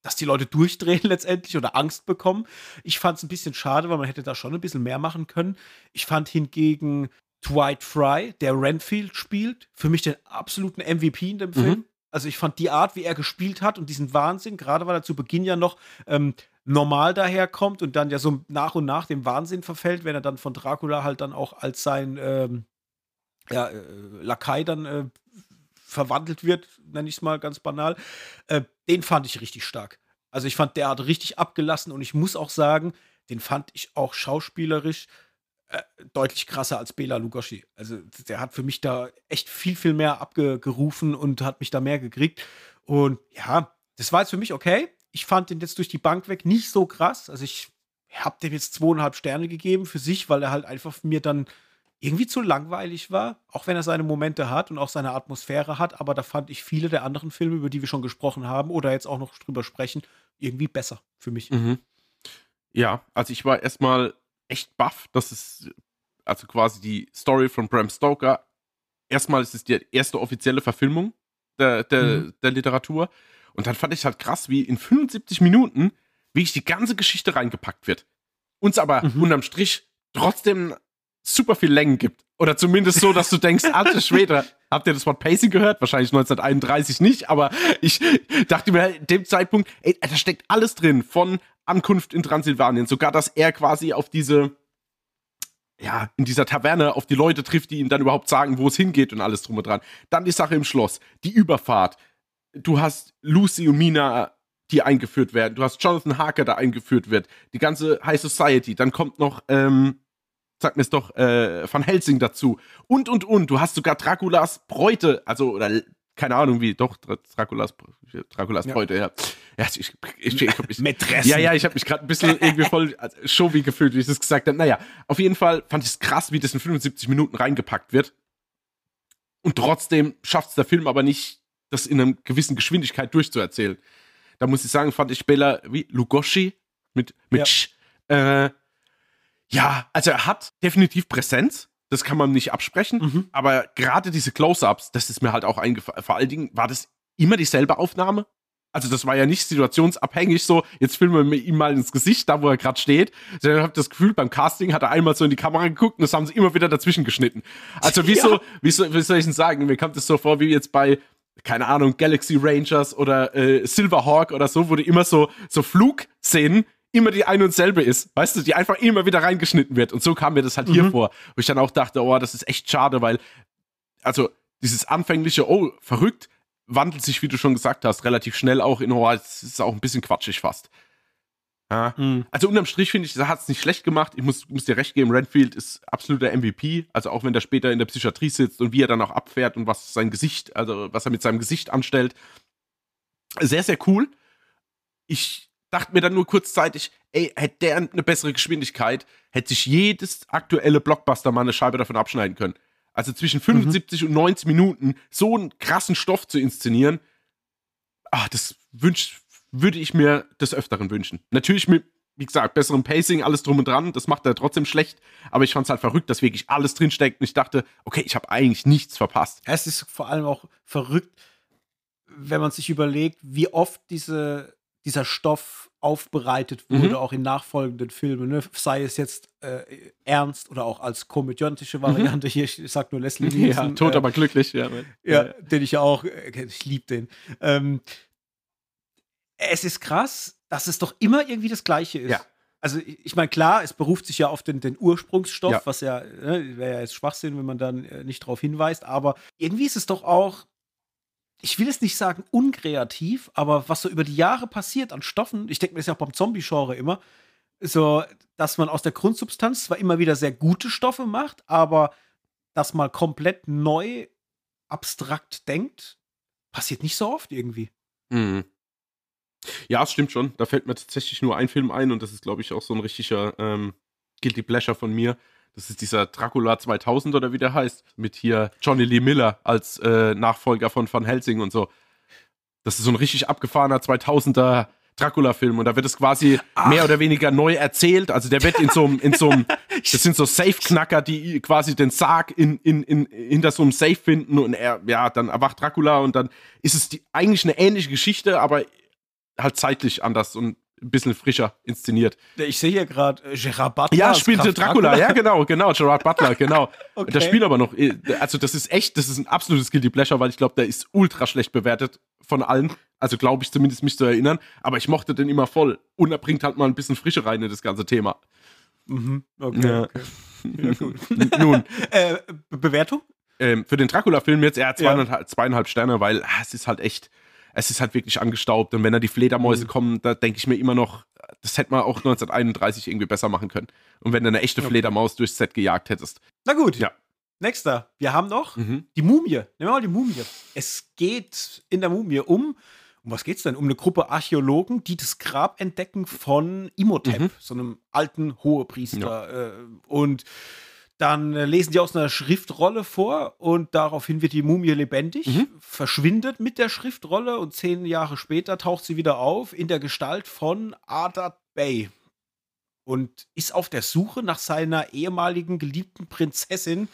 dass die Leute durchdrehen letztendlich oder Angst bekommen. Ich fand es ein bisschen schade, weil man hätte da schon ein bisschen mehr machen können. Ich fand hingegen Dwight Fry, der Renfield spielt, für mich den absoluten MVP in dem mhm. Film. Also ich fand die Art, wie er gespielt hat und diesen Wahnsinn, gerade weil er zu Beginn ja noch ähm, normal daherkommt und dann ja so nach und nach dem Wahnsinn verfällt, wenn er dann von Dracula halt dann auch als sein ähm, ja, äh, Lakai dann äh, verwandelt wird, nenne ich es mal ganz banal. Äh, den fand ich richtig stark. Also ich fand, der hat richtig abgelassen und ich muss auch sagen, den fand ich auch schauspielerisch äh, deutlich krasser als Bela Lugosi. Also der hat für mich da echt viel, viel mehr abgerufen und hat mich da mehr gekriegt. Und ja, das war jetzt für mich okay. Ich fand den jetzt durch die Bank weg nicht so krass. Also ich habe dem jetzt zweieinhalb Sterne gegeben für sich, weil er halt einfach mir dann irgendwie zu langweilig war, auch wenn er seine Momente hat und auch seine Atmosphäre hat, aber da fand ich viele der anderen Filme, über die wir schon gesprochen haben oder jetzt auch noch drüber sprechen, irgendwie besser für mich. Mhm. Ja, also ich war erstmal echt baff, dass es, also quasi die Story von Bram Stoker, erstmal ist es die erste offizielle Verfilmung der, der, mhm. der Literatur. Und dann fand ich halt krass, wie in 75 Minuten wirklich die ganze Geschichte reingepackt wird. Uns aber mhm. unterm Strich trotzdem super viel Längen gibt. Oder zumindest so, dass du denkst, alte Schwede, habt ihr das Wort Pacing gehört? Wahrscheinlich 1931 nicht, aber ich dachte mir in dem Zeitpunkt, ey, da steckt alles drin, von Ankunft in Transsilvanien, sogar, dass er quasi auf diese, ja, in dieser Taverne auf die Leute trifft, die ihm dann überhaupt sagen, wo es hingeht und alles drum und dran. Dann die Sache im Schloss, die Überfahrt. Du hast Lucy und Mina, die eingeführt werden. Du hast Jonathan Harker, der eingeführt wird. Die ganze High Society. Dann kommt noch, ähm, sag mir es doch, äh, Van Helsing dazu. Und, und, und. Du hast sogar Draculas Bräute, also, oder keine Ahnung wie, doch, Draculas, Draculas ja. Bräute, ja. Ja, ich, ich, ich, ich Mätressen. Ja, ja, ich habe mich gerade ein bisschen irgendwie voll showy gefühlt, wie ich das gesagt habe. Naja, auf jeden Fall fand ich es krass, wie das in 75 Minuten reingepackt wird. Und trotzdem schafft es der Film aber nicht, das in einer gewissen Geschwindigkeit durchzuerzählen. Da muss ich sagen, fand ich Bela wie Lugoshi mit, mit Ja. Sch. Äh, ja, also er hat definitiv Präsenz. Das kann man nicht absprechen. Mhm. Aber gerade diese Close-Ups, das ist mir halt auch eingefallen. Vor allen Dingen war das immer dieselbe Aufnahme. Also das war ja nicht situationsabhängig so, jetzt filmen wir ihm mal ins Gesicht, da wo er gerade steht. Sondern ich habe das Gefühl, beim Casting hat er einmal so in die Kamera geguckt und das haben sie immer wieder dazwischen geschnitten. Also wie, Ja. so, wie, so, wie soll ich denn sagen, mir kommt das so vor, wie jetzt bei, keine Ahnung, Galaxy Rangers oder äh, Silverhawk oder so, wo du immer so, so Flugszenen immer die eine und selbe ist, weißt du, die einfach immer wieder reingeschnitten wird. Und so kam mir das halt hier Mhm. vor, wo ich dann auch dachte, oh, das ist echt schade, weil, also dieses anfängliche, oh, verrückt, wandelt sich, wie du schon gesagt hast, relativ schnell auch in, oh, es ist auch ein bisschen quatschig fast. Ja. Mhm. Also unterm Strich finde ich, er hat es nicht schlecht gemacht. Ich muss, muss dir recht geben, Renfield ist absoluter MVP. Also auch wenn der später in der Psychiatrie sitzt und wie er dann auch abfährt und was sein Gesicht, also was er mit seinem Gesicht anstellt. Sehr, sehr cool. Ich dachte mir dann nur kurzzeitig, ey, hätte der eine bessere Geschwindigkeit, hätte sich jedes aktuelle Blockbuster mal eine Scheibe davon abschneiden können. Also zwischen 75 und 90 Minuten so einen krassen Stoff zu inszenieren, ach, das wünsch, würde ich mir des Öfteren wünschen. Natürlich mit, wie gesagt, besserem Pacing, alles drum und dran, das macht er trotzdem schlecht, aber ich fand es halt verrückt, dass wirklich alles drinsteckt und ich dachte, okay, ich habe eigentlich nichts verpasst. Es ist vor allem auch verrückt, wenn man sich überlegt, wie oft diese, dieser Stoff aufbereitet wurde, Mhm. auch in nachfolgenden Filmen, ne? sei es jetzt äh, ernst oder auch als komödiantische Variante. Hier, ich sag nur Leslie Mhm. Ja, Nielsen, tot, äh, aber glücklich. Ja, ja, den ich ja auch, äh, ich liebe den. Ähm, es ist krass, dass es doch immer irgendwie das Gleiche ist. Ja. Also ich ich meine, klar, es beruft sich ja auf den, den Ursprungsstoff, Ja. was ja, ne, wäre ja jetzt Schwachsinn, wenn man dann äh, nicht darauf hinweist, aber irgendwie ist es doch auch, ich will es nicht sagen unkreativ, aber was so über die Jahre passiert an Stoffen, ich denke mir das ja auch beim Zombie-Genre immer, so, dass man aus der Grundsubstanz zwar immer wieder sehr gute Stoffe macht, aber das mal komplett neu abstrakt denkt, passiert nicht so oft irgendwie. Mhm. Ja, es stimmt schon. Da fällt mir tatsächlich nur ein Film ein und das ist, glaube ich, auch so ein richtiger ähm, Guilty Pleasure von mir. Das ist dieser Dracula 2000 oder wie der heißt, mit hier Johnny Lee Miller als äh, Nachfolger von Van Helsing und so. Das ist so ein richtig abgefahrener 2000er Dracula-Film und da wird es quasi Ach. mehr oder weniger neu erzählt. Also der wird in so einem, in so einem, das sind so Safe-Knacker, die quasi den Sarg in, in, in, hinter so einem Safe finden und er, ja, dann erwacht Dracula und dann ist es die, eigentlich eine ähnliche Geschichte, aber halt zeitlich anders und ein bisschen frischer inszeniert. Ich sehe hier gerade äh, Gerard Butler. Ja, spielte Graf Dracula, ja, genau, genau, Gerard Butler, genau. Okay. Das Spiel aber noch, äh, also das ist echt, das ist ein absolutes Guilty Pleasure, weil ich glaube, der ist ultra schlecht bewertet von allen. Also glaube ich zumindest, mich zu erinnern. Aber ich mochte den immer voll. Und er bringt halt mal ein bisschen Frische rein in das ganze Thema. Mhm. Okay, Ja. okay. Ja, gut. Nun, äh, Be- Bewertung? ähm, für den Dracula-Film jetzt eher Ja. zweieinhalb, zweieinhalb Sterne, weil ah, es ist halt echt, es ist halt wirklich angestaubt. Und wenn da die Fledermäuse Mhm. kommen, da denke ich mir immer noch, das hätte man auch 1931 irgendwie besser machen können. Und wenn du eine echte. Fledermaus durchs Set gejagt hättest. Na gut. Ja. Nächster. Wir haben noch Mhm. die Mumie. Nehmen wir mal die Mumie. Es geht in der Mumie um, um was geht's denn? Um eine Gruppe Archäologen, die das Grab entdecken von Imhotep, Mhm. so einem alten Hohepriester. Äh, und dann äh, lesen die aus einer Schriftrolle vor und daraufhin wird die Mumie lebendig, Mhm. verschwindet mit der Schriftrolle und zehn Jahre später taucht sie wieder auf in der Gestalt von Adat Bey und ist auf der Suche nach seiner ehemaligen geliebten Prinzessin,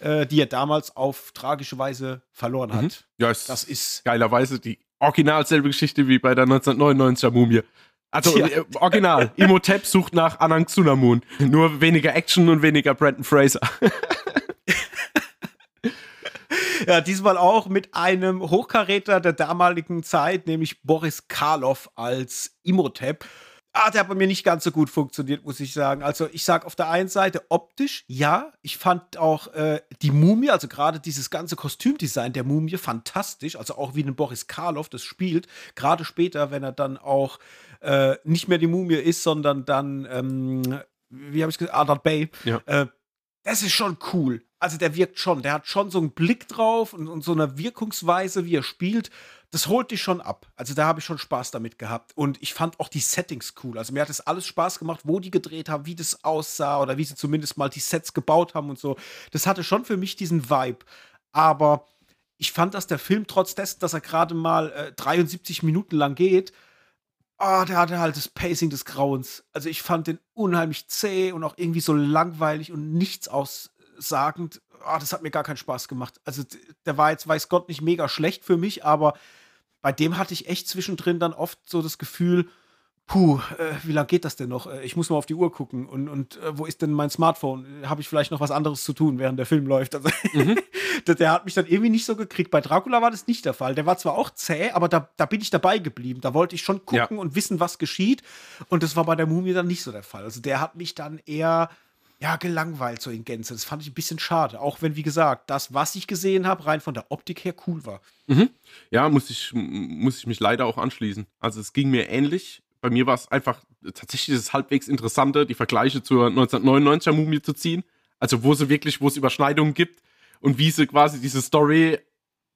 äh, die er damals auf tragische Weise verloren hat. Mhm. Ja, Das ist geilerweise die original selbe Geschichte wie bei der 1999er Mumie. Also Ja. äh, original. Imhotep sucht nach Anang Tsunamun. Nur weniger Action und weniger Brandon Fraser. ja diesmal auch mit einem Hochkaräter der damaligen Zeit, nämlich Boris Karloff als Imhotep. Ah, der hat bei mir nicht ganz so gut funktioniert, muss ich sagen. Also, ich sage auf der einen Seite optisch, ja. Ich fand auch äh, die Mumie, also gerade dieses ganze Kostümdesign der Mumie, fantastisch. Also auch wie den Boris Karloff das spielt. Gerade später, wenn er dann auch äh, nicht mehr die Mumie ist, sondern dann, ähm, wie habe ich gesagt, Adat Bey. Ja. Äh, das ist schon cool. Also der wirkt schon, der hat schon so einen Blick drauf und, und so eine Wirkungsweise, wie er spielt. Das holt dich schon ab. Also da habe ich schon Spaß damit gehabt. Und ich fand auch die Settings cool. Also mir hat das alles Spaß gemacht, wo die gedreht haben, wie das aussah oder wie sie zumindest mal die Sets gebaut haben und so. Das hatte schon für mich diesen Vibe. Aber ich fand, dass der Film trotz dessen, dass er gerade mal äh, 73 Minuten lang geht, oh, der hatte halt das Pacing des Grauens. Also ich fand den unheimlich zäh und auch irgendwie so langweilig und nichts aussagend. Oh, das hat mir gar keinen Spaß gemacht. Also der war jetzt, weiß Gott, nicht mega schlecht für mich, aber bei dem hatte ich echt zwischendrin dann oft so das Gefühl, puh, äh, wie lange geht das denn noch? Äh, ich muss mal auf die Uhr gucken und, und äh, wo ist denn mein Smartphone? Habe ich vielleicht noch was anderes zu tun, während der Film läuft? Also, mhm. der, der, hat mich dann irgendwie nicht so gekriegt. Bei Dracula war das nicht der Fall. Der war zwar auch zäh, aber da, da bin ich dabei geblieben. Da wollte ich schon gucken ja. und wissen, was geschieht. Und das war bei der Mumie dann nicht so der Fall. Also der hat mich dann eher ja, gelangweilt so in Gänze. Das fand ich ein bisschen schade. Auch wenn, wie gesagt, das, was ich gesehen habe, rein von der Optik her cool war. Mhm. Ja, muss ich, muss ich mich leider auch anschließen. Also es ging mir ähnlich bei mir war es einfach tatsächlich das halbwegs Interessante, die Vergleiche zur 1999er Mumie zu ziehen. Also wo sie wirklich, wo es Überschneidungen gibt und wie sie quasi diese Story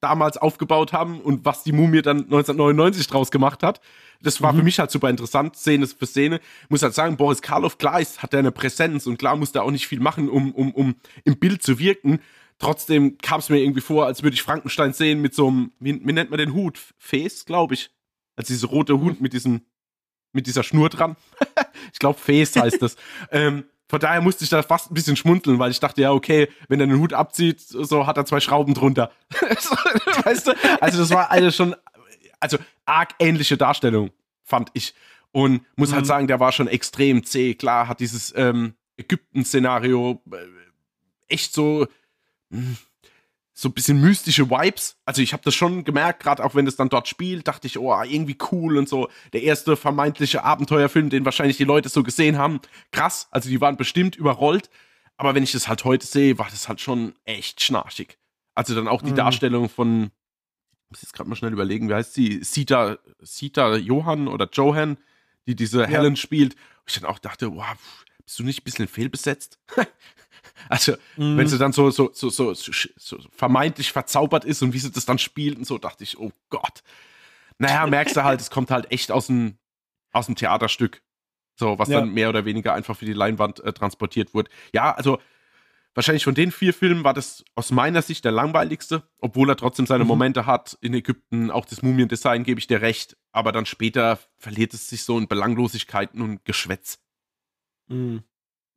damals aufgebaut haben und was die Mumie dann 1999 draus gemacht hat. Das war mhm. für mich halt super interessant, Szene für Szene. Ich muss halt sagen, Boris Karloff, klar ist, hat er eine Präsenz und klar musste er auch nicht viel machen, um, um, um im Bild zu wirken. Trotzdem kam es mir irgendwie vor, als würde ich Frankenstein sehen mit so einem, wie, wie nennt man den Hut? Face, glaube ich. Also diese rote Hut mit diesem mit dieser Schnur dran. ich glaube, Face heißt das. ähm, von daher musste ich da fast ein bisschen schmunzeln, weil ich dachte, ja, okay, wenn er den Hut abzieht, so hat er zwei Schrauben drunter. weißt du? Also, das war eine schon, also arg ähnliche Darstellung, fand ich. Und muss halt mhm. halt sagen, der war schon extrem zäh. Klar, hat dieses ähm, Ägypten-Szenario äh, echt so. Mh, hm, so ein bisschen mystische Vibes. Also ich habe das schon gemerkt, gerade auch wenn es dann dort spielt, dachte ich, oh, irgendwie cool und so. Der erste vermeintliche Abenteuerfilm, den wahrscheinlich die Leute so gesehen haben. Krass, also die waren bestimmt überrollt. Aber wenn ich das halt heute sehe, war das halt schon echt schnarchig. Also dann auch die mhm. Darstellung von, ich muss jetzt gerade mal schnell überlegen, wie heißt sie? Sita, Sita Johann oder Johan, die diese ja. Helen spielt. Und ich dann auch dachte, wow, bist du nicht ein bisschen fehlbesetzt? Also, mhm. wenn sie dann so, so, so, so, so vermeintlich verzaubert ist und wie sie das dann spielt und so, dachte ich, oh Gott. Naja, merkst du halt, es kommt halt echt aus dem, aus dem Theaterstück. So, was ja. dann mehr oder weniger einfach für die Leinwand äh, transportiert wurde. Ja, also wahrscheinlich von den vier Filmen war das aus meiner Sicht der langweiligste, obwohl er trotzdem seine mhm. Momente hat in Ägypten, auch das Mumiendesign gebe ich dir recht, aber dann später verliert es sich so in Belanglosigkeiten und Geschwätz. Mhm.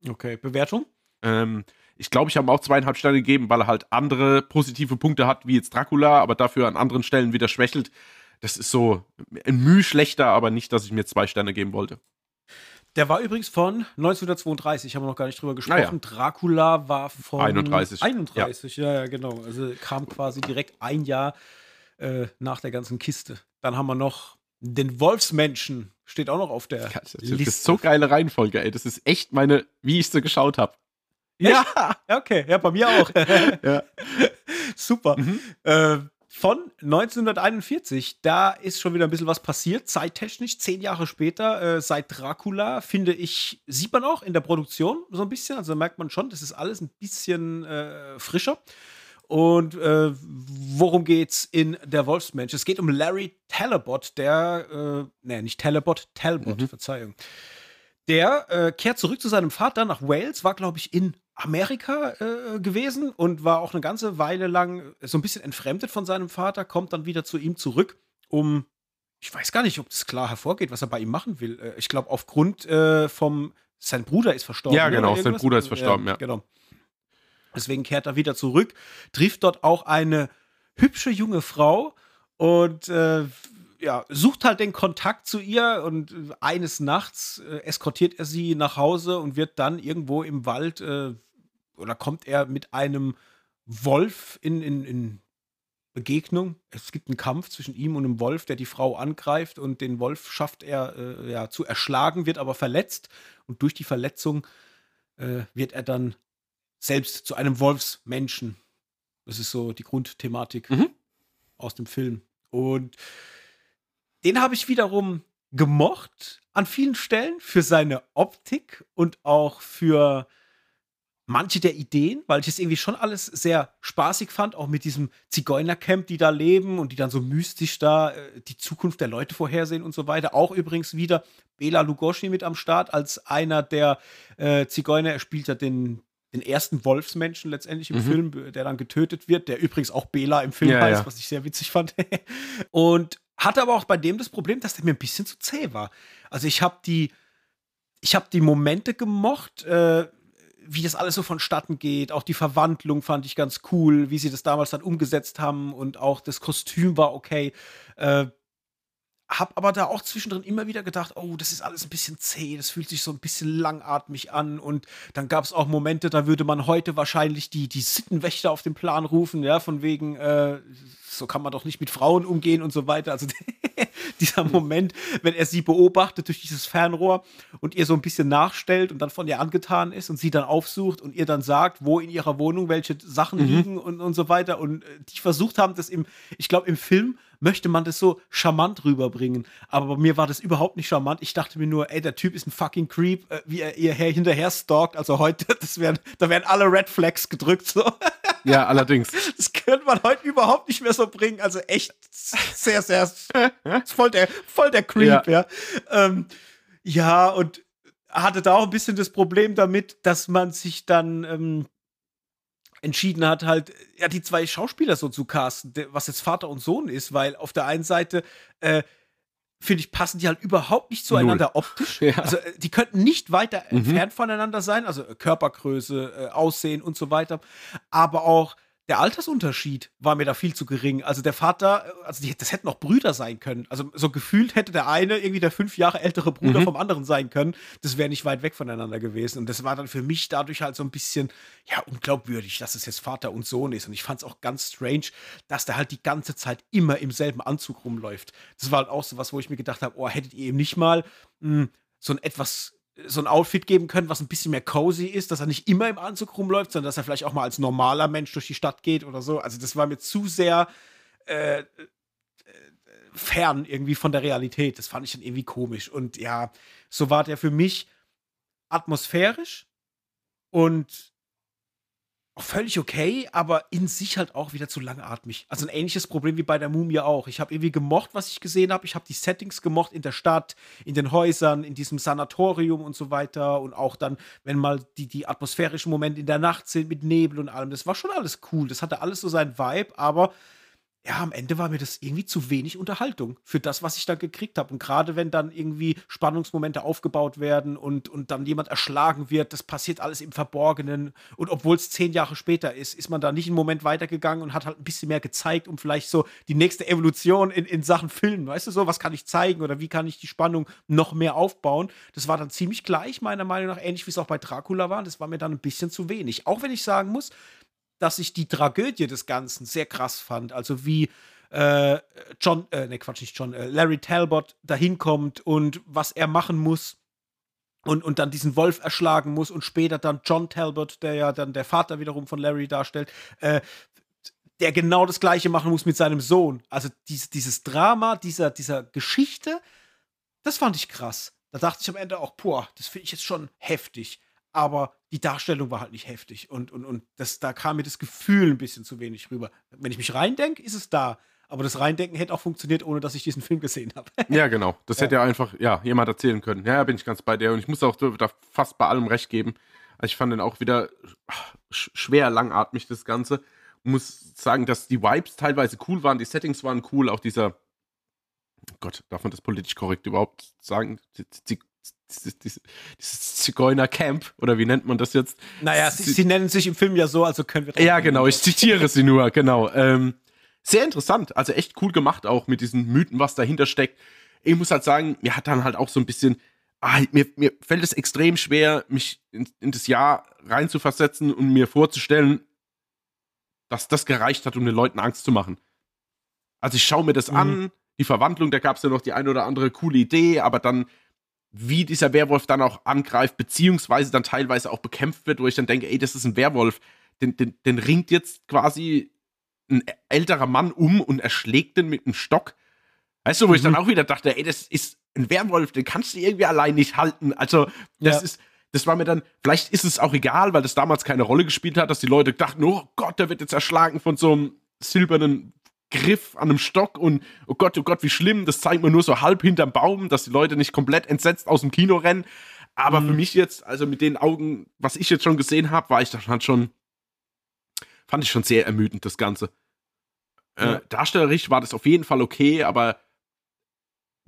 Okay, Bewertung? Ähm, ich glaube, ich habe ihm auch zweieinhalb Sterne gegeben, weil er halt andere positive Punkte hat, wie jetzt Dracula, aber dafür an anderen Stellen wieder schwächelt. Das ist so ein Mühe schlechter, aber nicht, dass ich mir zwei Sterne geben wollte. Der war übrigens von 1932, haben wir noch gar nicht drüber gesprochen. Ja. Dracula war von 31. 31, ja, ja, genau. Also kam quasi direkt ein Jahr äh, nach der ganzen Kiste. Dann haben wir noch den Wolfsmenschen, steht auch noch auf der das Liste. Das ist so geile Reihenfolge, ey. Das ist echt meine, wie ich sie geschaut habe. Ja, okay. Ja, bei mir auch. ja. Super. Mhm. Äh, von 1941, da ist schon wieder ein bisschen was passiert, zeittechnisch, zehn Jahre später, äh, seit Dracula, finde ich, sieht man auch in der Produktion so ein bisschen, also merkt man schon, das ist alles ein bisschen äh, frischer. Und äh, worum geht's in der Wolfsmensch? Es geht um Larry Talbot, der, äh, nee, nicht Talbot, Talbot, mhm. Verzeihung. Der äh, kehrt zurück zu seinem Vater nach Wales, war, glaube ich, in Amerika äh, gewesen und war auch eine ganze Weile lang so ein bisschen entfremdet von seinem Vater, kommt dann wieder zu ihm zurück, um, ich weiß gar nicht, ob das klar hervorgeht, was er bei ihm machen will. Äh, ich glaube, aufgrund äh, vom, sein Bruder ist verstorben. Ja, genau, sein Bruder ist verstorben, ja. ja. Genau. Deswegen kehrt er wieder zurück, trifft dort auch eine hübsche junge Frau und äh, ja, sucht halt den Kontakt zu ihr und eines Nachts äh, eskortiert er sie nach Hause und wird dann irgendwo im Wald äh, oder kommt er mit einem Wolf in, in, in Begegnung. Es gibt einen Kampf zwischen ihm und einem Wolf, der die Frau angreift und den Wolf schafft er äh, ja, zu erschlagen, wird aber verletzt und durch die Verletzung äh, wird er dann selbst zu einem Wolfsmenschen. Das ist so die Grundthematik mhm. aus dem Film. Und den habe ich wiederum gemocht an vielen Stellen für seine Optik und auch für manche der Ideen, weil ich es irgendwie schon alles sehr spaßig fand, auch mit diesem Zigeunercamp, die da leben und die dann so mystisch da äh, die Zukunft der Leute vorhersehen und so weiter. Auch übrigens wieder Bela Lugosi mit am Start als einer der äh, Zigeuner. Er spielt ja den, den ersten Wolfsmenschen letztendlich im mhm. Film, der dann getötet wird, der übrigens auch Bela im Film ja, heißt, ja. was ich sehr witzig fand. und hatte aber auch bei dem das Problem, dass der mir ein bisschen zu zäh war. Also ich habe die, ich habe die Momente gemocht, äh, wie das alles so vonstatten geht. Auch die Verwandlung fand ich ganz cool, wie sie das damals dann umgesetzt haben und auch das Kostüm war okay. Äh, hab aber da auch zwischendrin immer wieder gedacht, oh, das ist alles ein bisschen zäh, das fühlt sich so ein bisschen langatmig an. Und dann gab es auch Momente, da würde man heute wahrscheinlich die, die Sittenwächter auf den Plan rufen, ja, von wegen, äh, so kann man doch nicht mit Frauen umgehen und so weiter. Also dieser Moment, wenn er sie beobachtet durch dieses Fernrohr und ihr so ein bisschen nachstellt und dann von ihr angetan ist und sie dann aufsucht und ihr dann sagt, wo in ihrer Wohnung welche Sachen mhm. liegen und, und so weiter. Und äh, die versucht haben, das im, ich glaube, im Film möchte man das so charmant rüberbringen. Aber bei mir war das überhaupt nicht charmant. Ich dachte mir nur, ey, der Typ ist ein fucking Creep, äh, wie er ihr hinterher stalkt. Also heute, das wären, da wären alle Red Flags gedrückt. So. Ja, allerdings. Das könnte man heute überhaupt nicht mehr so bringen. Also echt sehr, sehr voll der, voll der Creep, ja. Ja, ähm, ja und hatte da auch ein bisschen das Problem damit, dass man sich dann ähm, entschieden hat, halt, ja, die zwei Schauspieler so zu casten, was jetzt Vater und Sohn ist, weil auf der einen Seite, äh, finde ich, passen die halt überhaupt nicht zueinander Null. optisch. Ja. Also, äh, die könnten nicht weiter mhm. entfernt voneinander sein, also Körpergröße, äh, Aussehen und so weiter. Aber auch der Altersunterschied war mir da viel zu gering. Also der Vater, also die, das hätten auch Brüder sein können. Also so gefühlt hätte der eine irgendwie der fünf Jahre ältere Bruder mhm. vom anderen sein können. Das wäre nicht weit weg voneinander gewesen. Und das war dann für mich dadurch halt so ein bisschen, ja, unglaubwürdig, dass es jetzt Vater und Sohn ist. Und ich fand es auch ganz strange, dass der halt die ganze Zeit immer im selben Anzug rumläuft. Das war halt auch so was, wo ich mir gedacht habe, oh, hättet ihr ihm nicht mal mh, hm, so ein etwas so ein Outfit geben können, was ein bisschen mehr cozy ist, dass er nicht immer im Anzug rumläuft, sondern dass er vielleicht auch mal als normaler Mensch durch die Stadt geht oder so. Also das war mir zu sehr äh, äh, fern irgendwie von der Realität. Das fand ich dann irgendwie komisch. Und ja, so war der für mich atmosphärisch und völlig okay, aber in sich halt auch wieder zu langatmig. Also ein ähnliches Problem wie bei der Mumie auch. Ich habe irgendwie gemocht, was ich gesehen habe. Ich habe die Settings gemocht in der Stadt, in den Häusern, in diesem Sanatorium und so weiter. Und auch dann, wenn mal die, die atmosphärischen Momente in der Nacht sind mit Nebel und allem. Das war schon alles cool. Das hatte alles so seinen Vibe, aber ja, am Ende war mir das irgendwie zu wenig Unterhaltung für das, was ich da gekriegt habe. Und gerade wenn dann irgendwie Spannungsmomente aufgebaut werden und, und dann jemand erschlagen wird, das passiert alles im Verborgenen. Und obwohl es zehn Jahre später ist, ist man da nicht einen Moment weitergegangen und hat halt ein bisschen mehr gezeigt, um vielleicht so die nächste Evolution in, in Sachen Filmen, weißt du so, was kann ich zeigen oder wie kann ich die Spannung noch mehr aufbauen. Das war dann ziemlich gleich, meiner Meinung nach, ähnlich wie es auch bei Dracula war. Das war mir dann ein bisschen zu wenig. Auch wenn ich sagen muss, dass ich die Tragödie des Ganzen sehr krass fand. Also wie äh, John, äh, ne Quatsch, nicht John, äh, Larry Talbot dahin kommt und was er machen muss und, und dann diesen Wolf erschlagen muss und später dann John Talbot, der ja dann der Vater wiederum von Larry darstellt, äh, der genau das Gleiche machen muss mit seinem Sohn. Also dies, dieses Drama dieser, dieser Geschichte, das fand ich krass. Da dachte ich am Ende auch, boah, das finde ich jetzt schon heftig aber die Darstellung war halt nicht heftig. Und, und, und das, da kam mir das Gefühl ein bisschen zu wenig rüber. Wenn ich mich reindenke, ist es da. Aber das Reindenken hätte auch funktioniert, ohne dass ich diesen Film gesehen habe. ja, genau. Das ja. hätte ja einfach ja, jemand erzählen können. Ja, bin ich ganz bei dir. Und ich muss auch da fast bei allem recht geben. Also ich fand den auch wieder schwer langatmig, das Ganze. Muss sagen, dass die Vibes teilweise cool waren, die Settings waren cool, auch dieser Gott, darf man das politisch korrekt überhaupt sagen? Die, dieses, dieses, dieses Zigeuner-Camp, oder wie nennt man das jetzt? Naja, sie, sie, nennen sich im Film ja so, also können wir. Ja, genau, ich zitiere sie nur, genau. Ähm, sehr interessant, also echt cool gemacht auch mit diesen Mythen, was dahinter steckt. Ich muss halt sagen, mir hat dann halt auch so ein bisschen, ah, mir, mir fällt es extrem schwer, mich in, in das Jahr reinzuversetzen und mir vorzustellen, dass das gereicht hat, um den Leuten Angst zu machen. Also ich schaue mir das mhm. an, die Verwandlung, da gab es ja noch die eine oder andere coole Idee, aber dann wie dieser Werwolf dann auch angreift, beziehungsweise dann teilweise auch bekämpft wird, wo ich dann denke, ey, das ist ein Werwolf, den, den, den ringt jetzt quasi ein älterer Mann um und erschlägt den mit einem Stock. Weißt du, wo mhm. ich dann mhm. auch wieder dachte, ey, das ist ein Werwolf, den kannst du irgendwie allein nicht halten. Also, das ja. ist, das war mir dann, vielleicht ist es auch egal, weil das damals keine Rolle gespielt hat, dass die Leute dachten, oh Gott, der wird jetzt erschlagen von so einem silbernen Griff an einem Stock und oh Gott, oh Gott, wie schlimm, das zeigt man nur so halb hinterm Baum, dass die Leute nicht komplett entsetzt aus dem Kino rennen. Aber mhm. für mich jetzt, also mit den Augen, was ich jetzt schon gesehen habe, war ich dann halt schon, fand ich schon sehr ermüdend, das Ganze. Äh, ja. Äh, darstellerisch war das auf jeden Fall okay, aber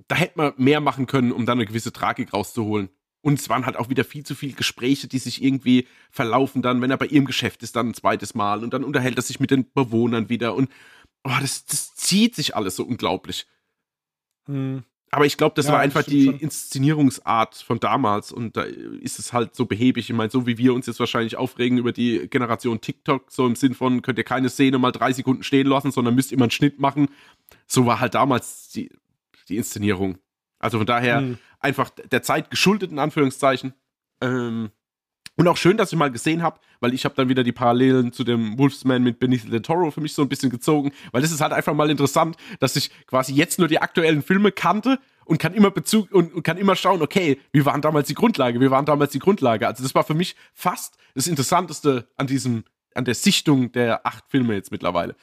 da hätte man mehr machen können, um dann eine gewisse Tragik rauszuholen. Und es waren halt auch wieder viel zu viele Gespräche, die sich irgendwie verlaufen dann, wenn er bei ihrem Geschäft ist, dann ein zweites Mal und dann unterhält er sich mit den Bewohnern wieder und oh, das, das zieht sich alles so unglaublich. Hm. Aber ich glaube, das ja, war einfach die schon. Inszenierungsart von damals und da ist es halt so behäbig. Ich meine, so wie wir uns jetzt wahrscheinlich aufregen über die Generation TikTok, so im Sinn von, könnt ihr keine Szene mal drei Sekunden stehen lassen, sondern müsst immer einen Schnitt machen. So war halt damals die, die Inszenierung. Also von daher hm. einfach der Zeit geschuldet, in Anführungszeichen. Ähm, und auch schön, dass ich mal gesehen habe, weil ich habe dann wieder die Parallelen zu dem Wolfsman mit Benicio del Toro für mich so ein bisschen gezogen, weil das ist halt einfach mal interessant, dass ich quasi jetzt nur die aktuellen Filme kannte und kann immer Bezug und, und kann immer schauen, okay, wie waren damals die Grundlage, wie waren damals die Grundlage. Also das war für mich fast das Interessanteste an diesem, an der Sichtung der acht Filme jetzt mittlerweile.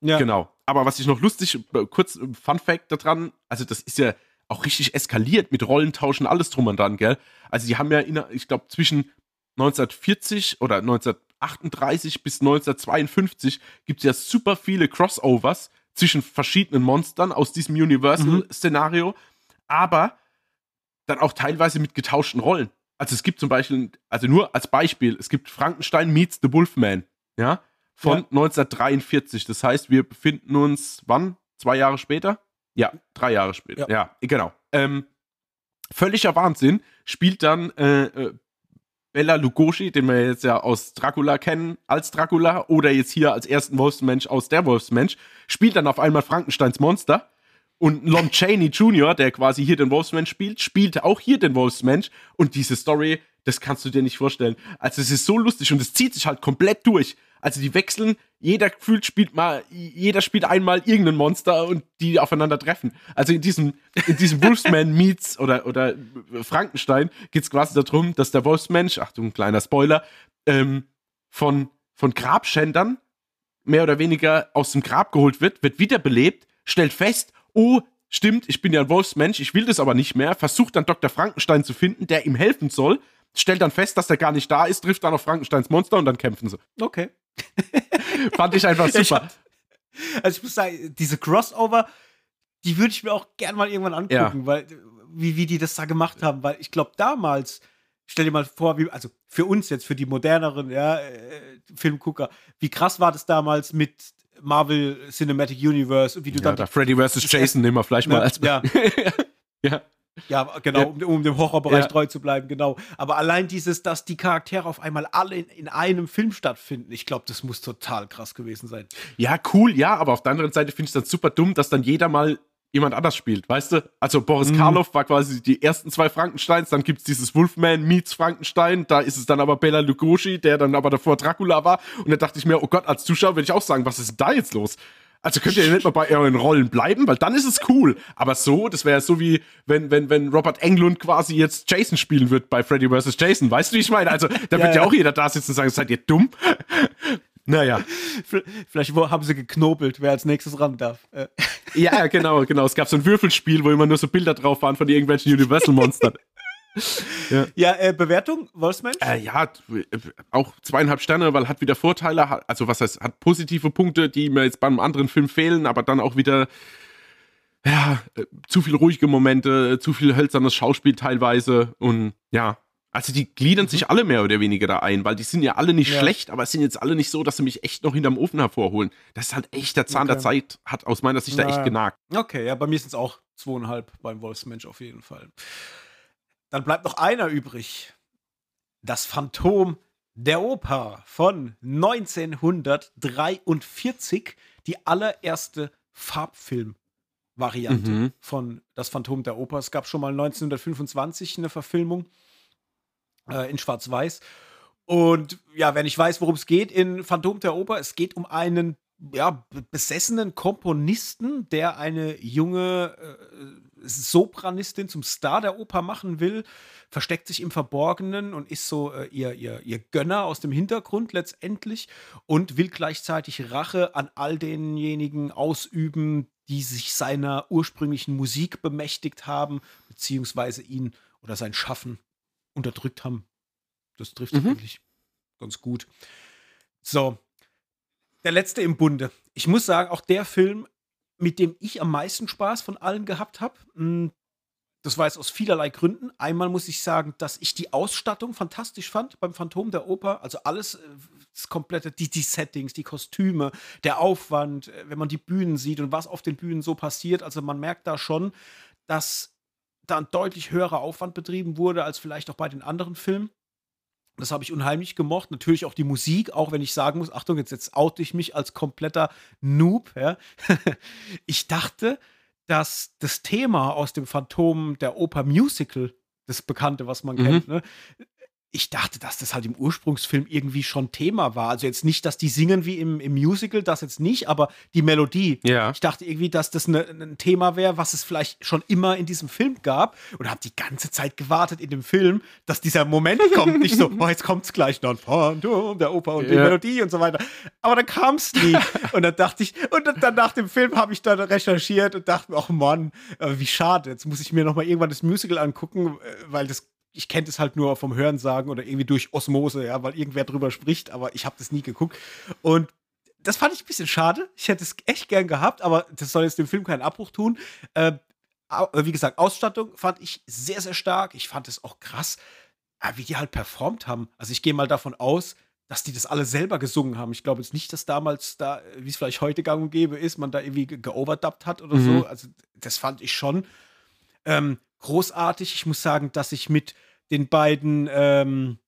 Ja. Genau. Aber was ich noch lustig, kurz Fun Fact daran, also das ist ja auch richtig eskaliert mit Rollentauschen, alles drum und dran, gell? Also die haben ja, in, ich glaube, zwischen 1940 oder 1938 bis 1952 gibt es ja super viele Crossovers zwischen verschiedenen Monstern aus diesem Universal-Szenario, mhm. aber dann auch teilweise mit getauschten Rollen. Also es gibt zum Beispiel, also nur als Beispiel, es gibt Frankenstein meets The Wolfman, ja, von ja. 1943. Das heißt, wir befinden uns, wann? Zwei Jahre später? Ja, drei Jahre später. Ja, ja genau. Ähm, völliger Wahnsinn spielt dann äh, äh Bella Lugosi, den wir jetzt ja aus Dracula kennen, als Dracula oder jetzt hier als ersten Wolfsmensch aus der Wolfsmensch, spielt dann auf einmal Frankensteins Monster. Und Lon Chaney Jr., der quasi hier den Wolfsmensch spielt, spielt auch hier den Wolfsmensch. Und diese Story, das kannst du dir nicht vorstellen. Also es ist so lustig und es zieht sich halt komplett durch. Also die wechseln, jeder gefühlt spielt mal, jeder spielt einmal irgendein Monster und die aufeinander treffen. Also in diesem, in diesem Wolfsman Meets oder, oder Frankenstein geht es quasi darum, dass der Wolfsmensch, Achtung, kleiner Spoiler, ähm, von, von Grabschändern mehr oder weniger aus dem Grab geholt wird, wird wiederbelebt, stellt fest, oh, stimmt, ich bin ja ein Wolfsmensch, ich will das aber nicht mehr, versucht dann Dr. Frankenstein zu finden, der ihm helfen soll, stellt dann fest, dass er gar nicht da ist, trifft dann auf Frankensteins Monster und dann kämpfen sie. Okay. Fand ich einfach super. Ich hab, also ich muss sagen, diese Crossover, die würde ich mir auch gern mal irgendwann angucken, ja. weil wie, wie die das da gemacht haben, weil ich glaube damals, stell dir mal vor, wie, also für uns jetzt, für die moderneren ja, äh, Filmgucker, wie krass war das damals mit Marvel Cinematic Universe, wie du ja, dann. Da Freddy vs. Jason nehmen wir vielleicht mal als. Ja. ja. Ja, genau. Um, um, dem Horrorbereich ja. treu zu bleiben, genau. Aber allein dieses, dass die Charaktere auf einmal alle in, in einem Film stattfinden, ich glaube, das muss total krass gewesen sein. Ja, cool, ja, aber auf der anderen Seite finde ich es dann super dumm, dass dann jeder mal jemand anders spielt, weißt du? Also Boris mhm. Karloff war quasi die ersten zwei Frankensteins, dann gibt es dieses Wolfman meets Frankenstein, da ist es dann aber Bela Lugosi, der dann aber davor Dracula war und da dachte ich mir, oh Gott, als Zuschauer würde ich auch sagen, was ist da jetzt los? Also könnt ihr nicht mal bei euren Rollen bleiben, weil dann ist es cool. Aber so, das wäre so wie, wenn, wenn, wenn Robert Englund quasi jetzt Jason spielen wird bei Freddy vs. Jason. Weißt du, wie ich meine? Also, da ja, wird ja, ja auch jeder da sitzen und sagen, seid ihr dumm? Naja. Vielleicht haben sie geknobelt, wer als nächstes ran darf. Äh. Ja, genau, genau. Es gab so ein Würfelspiel, wo immer nur so Bilder drauf waren von irgendwelchen Universal-Monstern ja, ja äh, Bewertung, Wolfsmensch? Äh, ja, auch zweieinhalb Sterne, weil hat wieder Vorteile, also was heißt, hat positive Punkte, die mir jetzt beim anderen Film fehlen, aber dann auch wieder ja, äh, zu viel ruhige Momente, zu viel hölzernes Schauspiel teilweise und ja, also die gliedern mhm. sich alle mehr oder weniger da ein, weil die sind ja alle nicht ja. schlecht, aber es sind jetzt alle nicht so, dass sie mich echt noch hinterm Ofen hervorholen. Das ist halt echt der Zahn okay. der Zeit, hat aus meiner Sicht Na, da echt genagt. Okay, ja, bei mir sind es auch zweieinhalb beim Wolfsmensch auf jeden Fall. Dann bleibt noch einer übrig. Das Phantom der Oper von 1943, die allererste Farbfilm-Variante mhm. von Das Phantom der Oper. Es gab schon mal 1925 eine Verfilmung äh, in Schwarz-Weiß. Und ja, wer nicht weiß, worum es geht in Phantom der Oper, es geht um einen ja, besessenen Komponisten, der eine junge äh, Sopranistin zum Star der Oper machen will, versteckt sich im Verborgenen und ist so äh, ihr, ihr, ihr Gönner aus dem Hintergrund letztendlich und will gleichzeitig Rache an all denjenigen ausüben, die sich seiner ursprünglichen Musik bemächtigt haben, beziehungsweise ihn oder sein Schaffen unterdrückt haben. Das trifft mhm. eigentlich ganz gut. So, der letzte im Bunde. Ich muss sagen, auch der Film mit dem ich am meisten Spaß von allen gehabt habe. Hm, das war jetzt aus vielerlei Gründen. Einmal muss ich sagen, dass ich die Ausstattung fantastisch fand beim Phantom der Oper. Also alles, äh, das komplette, die, die Settings, die Kostüme, der Aufwand, äh, wenn man die Bühnen sieht und was auf den Bühnen so passiert. Also man merkt da schon, dass da ein deutlich höherer Aufwand betrieben wurde als vielleicht auch bei den anderen Filmen. Das habe ich unheimlich gemocht. Natürlich auch die Musik, auch wenn ich sagen muss, Achtung, jetzt, jetzt oute ich mich als kompletter Noob. Ja. ich dachte, dass das Thema aus dem Phantom der Oper Musical, das Bekannte, was man mhm. kennt, ne, ich dachte, dass das halt im Ursprungsfilm irgendwie schon Thema war. Also jetzt nicht, dass die singen wie im, im Musical, das jetzt nicht, aber die Melodie. Ja. Ich dachte irgendwie, dass das ne, ein Thema wäre, was es vielleicht schon immer in diesem Film gab und habe die ganze Zeit gewartet in dem Film, dass dieser Moment kommt. nicht so, oh, jetzt kommt's gleich noch, Phantom, der Oper und ja. die Melodie und so weiter. Aber dann kam es nie. und dann dachte ich, und dann nach dem Film habe ich dann recherchiert und dachte, ach Mann, äh, wie schade. Jetzt muss ich mir noch mal irgendwann das Musical angucken, äh, weil das ich kenne das halt nur vom Hörensagen oder irgendwie durch Osmose, ja, weil irgendwer drüber spricht, aber ich habe das nie geguckt. Und das fand ich ein bisschen schade. Ich hätte es echt gern gehabt, aber das soll jetzt dem Film keinen Abbruch tun. Äh, wie gesagt, Ausstattung fand ich sehr, sehr stark. Ich fand es auch krass, äh, wie die halt performt haben. Also ich gehe mal davon aus, dass die das alle selber gesungen haben. Ich glaube jetzt nicht, dass damals da, wie es vielleicht heute gang und gäbe ist, man da irgendwie geoverdubbt hat oder mhm. so. Also das fand ich schon ähm, großartig. Ich muss sagen, dass ich mit den beiden ähm,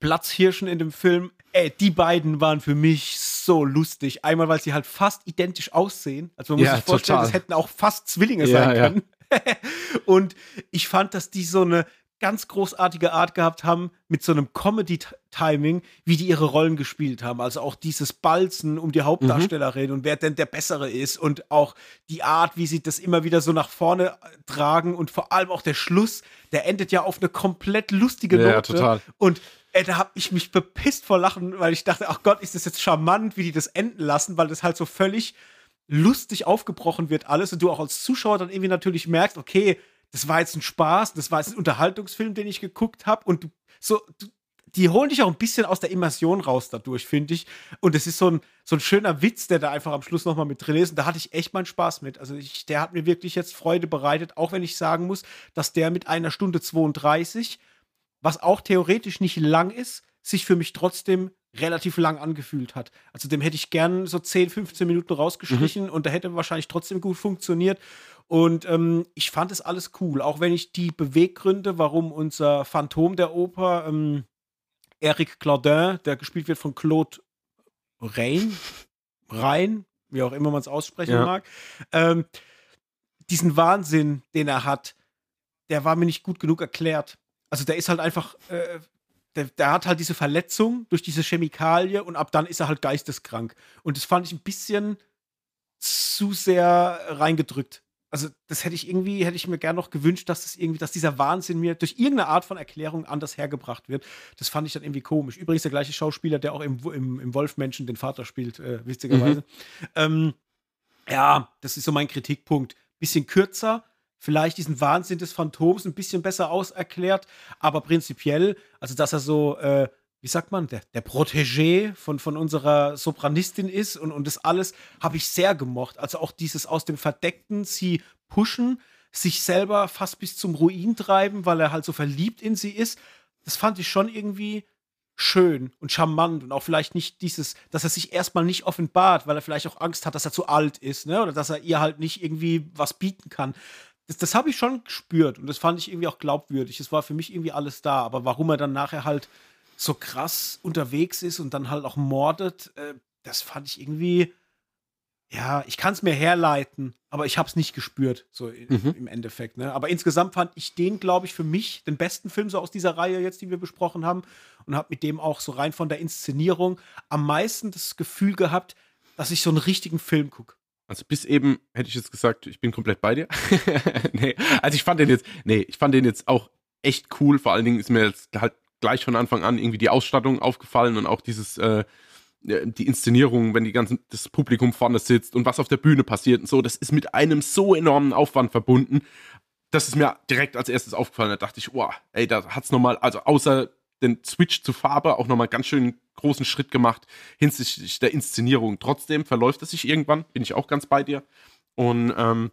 Platzhirschen in dem Film, ey, die beiden waren für mich so lustig. Einmal, weil sie halt fast identisch aussehen. Also man muss ja, sich vorstellen, total. das hätten auch fast Zwillinge ja, sein können. Ja. und ich fand, dass die so eine ganz großartige Art gehabt haben mit so einem Comedy-Timing, wie die ihre Rollen gespielt haben. Also auch dieses Balzen um die Hauptdarstellerin mhm. und wer denn der Bessere ist und auch die Art, wie sie das immer wieder so nach vorne äh, tragen und vor allem auch der Schluss, der endet ja auf eine komplett lustige Note. Ja, total. Und ey, da habe ich mich bepisst vor Lachen, weil ich dachte, ach Gott, ist das jetzt charmant, wie die das enden lassen, weil das halt so völlig lustig aufgebrochen wird alles und du auch als Zuschauer dann irgendwie natürlich merkst, okay, das war jetzt ein Spaß, das war jetzt ein Unterhaltungsfilm, den ich geguckt habe und du, so, du, die holen dich auch ein bisschen aus der Immersion raus dadurch, finde ich. Und es ist so ein, so ein schöner Witz, der da einfach am Schluss nochmal mit drin ist. Und da hatte ich echt meinen Spaß mit. Also ich, der hat mir wirklich jetzt Freude bereitet, auch wenn ich sagen muss, dass der mit einer Stunde 32, was auch theoretisch nicht lang ist, sich für mich trotzdem relativ lang angefühlt hat. Also dem hätte ich gern so 10, 15 Minuten rausgestrichen mhm. und der hätte wahrscheinlich trotzdem gut funktioniert. Und ähm, ich fand es alles cool, auch wenn ich die Beweggründe, warum unser Phantom der Oper, ähm, Eric Claudin, der gespielt wird von Claude Rain, Rhein, wie auch immer man es aussprechen ja. mag, ähm, diesen Wahnsinn, den er hat, der war mir nicht gut genug erklärt. Also der ist halt einfach, äh, der, der, hat halt diese Verletzung durch diese Chemikalie und ab dann ist er halt geisteskrank. Und das fand ich ein bisschen zu sehr reingedrückt also das hätte ich irgendwie, hätte ich mir gern noch gewünscht, dass das irgendwie, dass dieser Wahnsinn mir durch irgendeine Art von Erklärung anders hergebracht wird. Das fand ich dann irgendwie komisch. Übrigens der gleiche Schauspieler, der auch im, im, im Wolfmenschen den Vater spielt, äh, witzigerweise. Mhm. Ähm, ja, das ist so mein Kritikpunkt. Bisschen kürzer, vielleicht diesen Wahnsinn des Phantoms ein bisschen besser auserklärt, aber prinzipiell, also dass er so äh, wie sagt man, der, der Protégé von, von unserer Sopranistin ist und, und das alles habe ich sehr gemocht. Also auch dieses aus dem Verdeckten, sie pushen, sich selber fast bis zum Ruin treiben, weil er halt so verliebt in sie ist. Das fand ich schon irgendwie schön und charmant und auch vielleicht nicht dieses, dass er sich erstmal nicht offenbart, weil er vielleicht auch Angst hat, dass er zu alt ist, ne? Oder dass er ihr halt nicht irgendwie was bieten kann. Das, das habe ich schon gespürt und das fand ich irgendwie auch glaubwürdig. Es war für mich irgendwie alles da, aber warum er dann nachher halt so krass unterwegs ist und dann halt auch mordet, äh, das fand ich irgendwie, ja, ich kann es mir herleiten, aber ich habe es nicht gespürt, so mhm. im Endeffekt. Ne? Aber insgesamt fand ich den, glaube ich, für mich den besten Film so aus dieser Reihe jetzt, die wir besprochen haben und habe mit dem auch so rein von der Inszenierung am meisten das Gefühl gehabt, dass ich so einen richtigen Film gucke. Also bis eben hätte ich jetzt gesagt, ich bin komplett bei dir. nee, also ich fand den jetzt, nee, ich fand den jetzt auch echt cool. Vor allen Dingen ist mir jetzt halt gleich von Anfang an irgendwie die Ausstattung aufgefallen und auch dieses, äh, die Inszenierung, wenn die ganzen, das Publikum vorne sitzt und was auf der Bühne passiert und so, das ist mit einem so enormen Aufwand verbunden. Das ist mir direkt als erstes aufgefallen. Da dachte ich, wow, ey, da hat's nochmal, also außer den Switch zu Farbe auch nochmal ganz schön großen Schritt gemacht hinsichtlich der Inszenierung. Trotzdem verläuft es sich irgendwann, bin ich auch ganz bei dir. Und ähm,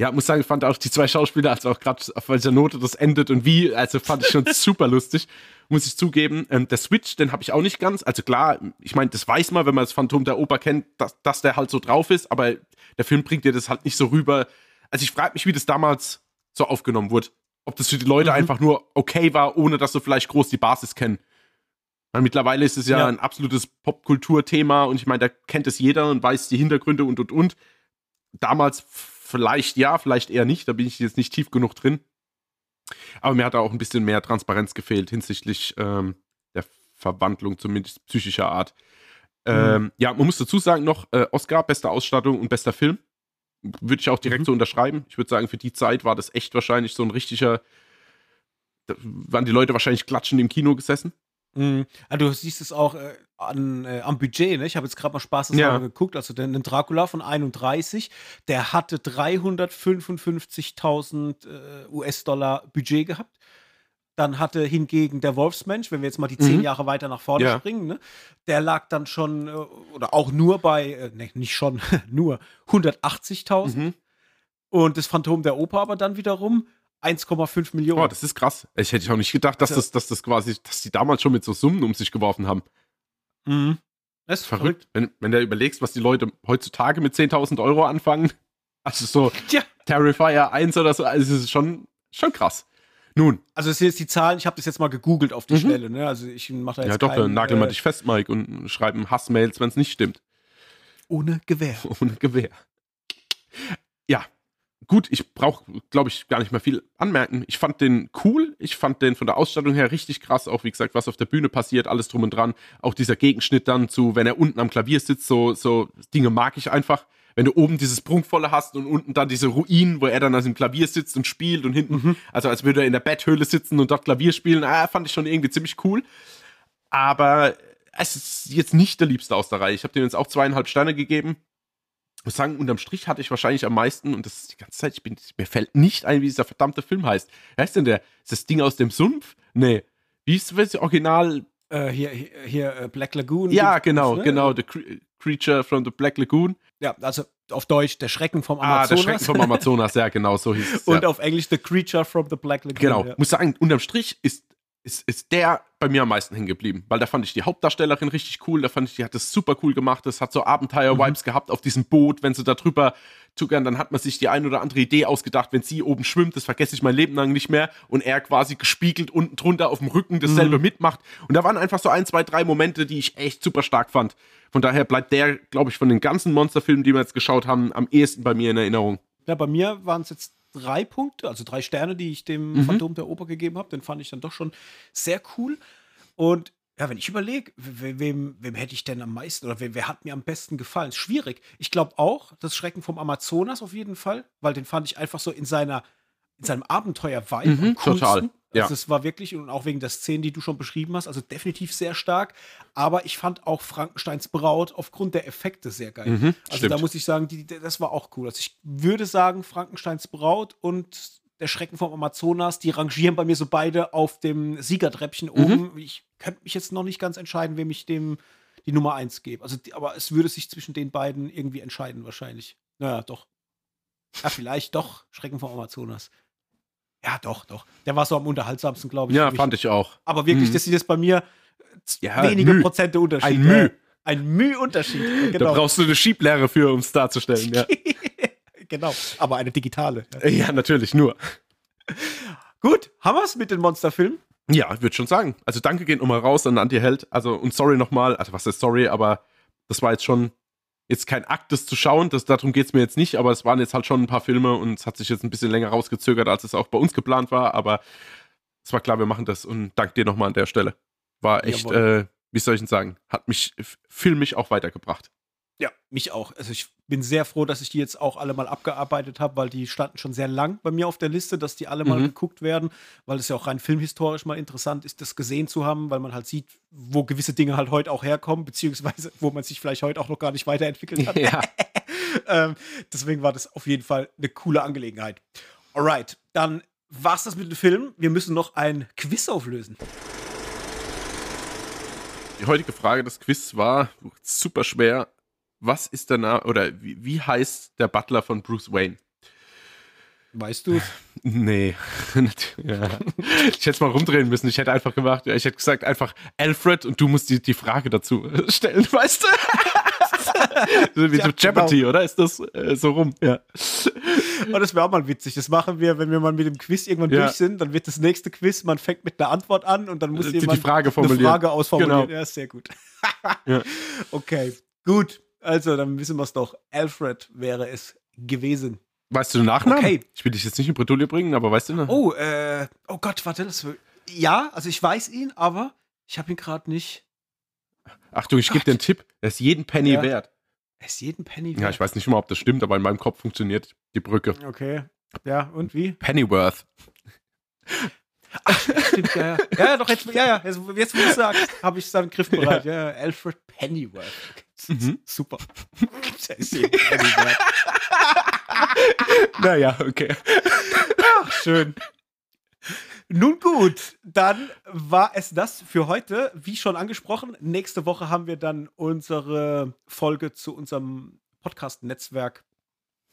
ja, muss sagen, ich fand auch die zwei Schauspieler, also auch gerade auf welcher Note das endet und wie, also fand ich schon super lustig, muss ich zugeben. Ähm, der Switch, den habe ich auch nicht ganz. Also klar, ich meine, das weiß man, wenn man das Phantom der Oper kennt, dass, dass der halt so drauf ist, aber der Film bringt dir das halt nicht so rüber. Also ich frage mich, wie das damals so aufgenommen wurde. Ob das für die Leute mhm. einfach nur okay war, ohne dass sie vielleicht groß die Basis kennen. Weil mittlerweile ist es ja, ja. ein absolutes Popkulturthema und ich meine, da kennt es jeder und weiß die Hintergründe und und und. Damals vielleicht ja, vielleicht eher nicht, da bin ich jetzt nicht tief genug drin. Aber mir hat da auch ein bisschen mehr Transparenz gefehlt hinsichtlich ähm, der Verwandlung, zumindest psychischer Art. Mhm. Ähm, ja, man muss dazu sagen noch, äh, Oscar, beste Ausstattung und bester Film. Würde ich auch direkt mhm. so unterschreiben. Ich würde sagen, für die Zeit war das echt wahrscheinlich so ein richtiger, da waren die Leute wahrscheinlich klatschend im Kino gesessen. Mhm. Also du siehst es auch äh, an, äh, am Budget, ne? Ich habe jetzt gerade mal Spaß ja. geguckt. Also den, den, Dracula von 31, der hatte 355.000 äh, US-Dollar Budget gehabt. Dann hatte hingegen der Wolfsmensch, wenn wir jetzt mal die zehn mhm. Jahre weiter nach vorne ja. springen, ne, der lag dann schon, äh, oder auch nur bei, äh, ne, nicht schon, nur 180.000. Mhm. Und das Phantom der Oper aber dann wiederum 1,5 Millionen. Oh, das ist krass. Ich hätte auch nicht gedacht, dass, das, dass das quasi, dass die damals schon mit so Summen um sich geworfen haben. Mhm. Das ist verrückt. Wenn, wenn du überlegst, was die Leute heutzutage mit 10.000 Euro anfangen, also so ja. Terrifier 1 oder so, also es ist schon, schon krass. Nun. Also es sind jetzt die Zahlen, ich habe das jetzt mal gegoogelt auf die mhm. Schnelle, ne? Also ich mache da jetzt Ja doch, keinen, dann nagel mal äh, dich fest, Mike, und schreiben Hassmails, wenn es nicht stimmt. Ohne Gewehr. Ohne Gewehr. Ja, gut, ich brauche, glaube ich, gar nicht mehr viel anmerken. Ich fand den cool. Ich fand den von der Ausstattung her richtig krass. Auch wie gesagt, was auf der Bühne passiert, alles drum und dran. Auch dieser Gegenschnitt dann zu, wenn er unten am Klavier sitzt, so, so Dinge mag ich einfach wenn du oben dieses Prunkvolle hast und unten dann diese Ruinen, wo er dann aus dem Klavier sitzt und spielt und hinten, mhm. also als würde er in der Betthöhle sitzen und dort Klavier spielen, ah, fand ich schon irgendwie ziemlich cool. Aber es ist jetzt nicht der liebste aus der Reihe. Ich habe dem jetzt auch zweieinhalb Sterne gegeben. Muss sagen, unterm Strich hatte ich wahrscheinlich am meisten, und das ist die ganze Zeit, ich bin, mir fällt nicht ein, wie dieser verdammte Film heißt. Wer heißt denn der? Ist das Ding aus dem Sumpf? Nee. Wie ist das Original? Äh, hier, hier, äh, Black Lagoon. Ja, genau, ne? genau. The Creature from the Black Lagoon. Ja, also auf Deutsch der Schrecken vom Amazonas. Ah, der Schrecken vom Amazonas, ja, genau, so hieß es. Und ja. auf Englisch The Creature from the Black Lagoon. Genau, ja. muss sagen, unterm Strich ist, ist, ist der bei mir am meisten hängen geblieben, weil da fand ich die Hauptdarstellerin richtig cool, da fand ich, die hat das super cool gemacht, das hat so Abenteuer-Vibes mhm. gehabt auf diesem Boot, wenn sie da drüber zuckern, dann hat man sich die ein oder andere Idee ausgedacht, wenn sie oben schwimmt, das vergesse ich mein Leben lang nicht mehr und er quasi gespiegelt unten drunter auf dem Rücken dasselbe mhm. mitmacht und da waren einfach so ein, zwei, drei Momente, die ich echt super stark fand. Von daher bleibt der, glaube ich, von den ganzen Monsterfilmen, die wir jetzt geschaut haben, am ehesten bei mir in Erinnerung. Ja, bei mir waren es jetzt drei Punkte, also drei Sterne, die ich dem mhm. Phantom der Oper gegeben habe. Den fand ich dann doch schon sehr cool. Und ja, wenn ich überlege, wem, wem hätte ich denn am meisten oder wer, wer hat mir am besten gefallen? Schwierig. Ich glaube auch, das Schrecken vom Amazonas auf jeden Fall, weil den fand ich einfach so in seiner in seinem Abenteuer-Vibe mhm, Total. Ja. Also es war wirklich, und auch wegen der Szenen, die du schon beschrieben hast, also definitiv sehr stark. Aber ich fand auch Frankensteins Braut aufgrund der Effekte sehr geil. Mhm, also stimmt. da muss ich sagen, die, das war auch cool. Also ich würde sagen, Frankensteins Braut und der Schrecken vom Amazonas, die rangieren bei mir so beide auf dem Siegertreppchen mhm. oben. Ich könnte mich jetzt noch nicht ganz entscheiden, wem ich dem die Nummer 1 gebe. Also, die, aber es würde sich zwischen den beiden irgendwie entscheiden, wahrscheinlich. Naja, doch. Ja, vielleicht doch. Schrecken vom Amazonas. Ja, doch, doch. Der war so am unterhaltsamsten, glaube ich. Ja, fand ich auch. Aber wirklich, mhm. das sind jetzt bei mir ja, wenige Müh. Prozente Unterschied. Ein Müh. Ein Müh-Unterschied. Genau. Da brauchst du eine Schieblehre für, um es darzustellen. Ja. genau, aber eine digitale. Ja, natürlich, nur. Gut, haben wir es mit den Monsterfilmen? Ja, ich würde schon sagen. Also danke gehen nochmal raus an Anti-Held. Also und sorry nochmal, also was ist sorry, aber das war jetzt schon jetzt kein Akt, das zu schauen, das, darum geht es mir jetzt nicht, aber es waren jetzt halt schon ein paar Filme und es hat sich jetzt ein bisschen länger rausgezögert, als es auch bei uns geplant war, aber es war klar, wir machen das und danke dir nochmal an der Stelle. War echt, äh, wie soll ich denn sagen, hat mich filmisch auch weitergebracht. Ja, mich auch. Also ich bin sehr froh, dass ich die jetzt auch alle mal abgearbeitet habe, weil die standen schon sehr lang bei mir auf der Liste, dass die alle mhm. mal geguckt werden, weil es ja auch rein filmhistorisch mal interessant ist, das gesehen zu haben, weil man halt sieht, wo gewisse Dinge halt heute auch herkommen, beziehungsweise wo man sich vielleicht heute auch noch gar nicht weiterentwickelt hat. Ja. ähm, deswegen war das auf jeden Fall eine coole Angelegenheit. Alright, dann war's das mit dem Film. Wir müssen noch ein Quiz auflösen. Die heutige Frage des Quiz war super schwer. Was ist der Name oder wie, wie heißt der Butler von Bruce Wayne? Weißt du? Nee. ja. Ich hätte es mal rumdrehen müssen. Ich hätte einfach gemacht, ich hätte gesagt einfach Alfred und du musst die, die Frage dazu stellen, weißt du? so wie ja, so Jeopardy, genau. oder? Ist das äh, so rum? Ja. Und das wäre auch mal witzig. Das machen wir, wenn wir mal mit dem Quiz irgendwann ja. durch sind. Dann wird das nächste Quiz, man fängt mit einer Antwort an und dann muss die jemand Frage eine Frage ausformulieren. Genau. Ja, sehr gut. ja. Okay, gut. Also, dann wissen wir es doch. Alfred wäre es gewesen. Weißt du den Nachnamen? Okay. Ich will dich jetzt nicht in Bredouille bringen, aber weißt du noch? Oh, äh, oh Gott, warte, das Ja, also ich weiß ihn, aber ich habe ihn gerade nicht. Achtung, ich gebe dir einen Tipp. Er ist jeden Penny ja. wert. Er ist jeden Penny wert. Ja, ich weiß nicht mal, ob das stimmt, aber in meinem Kopf funktioniert die Brücke. Okay. Ja, und wie? Pennyworth. Ach, stimmt, ja, ja. Ja, doch, jetzt, ja, ja. Jetzt, jetzt wo du sagst, habe ich es dann griffbereit. Ja. ja, Alfred Pennyworth. Mhm. Super. Wert. naja, okay. Ach, schön. Nun gut, dann war es das für heute. Wie schon angesprochen, nächste Woche haben wir dann unsere Folge zu unserem Podcast-Netzwerk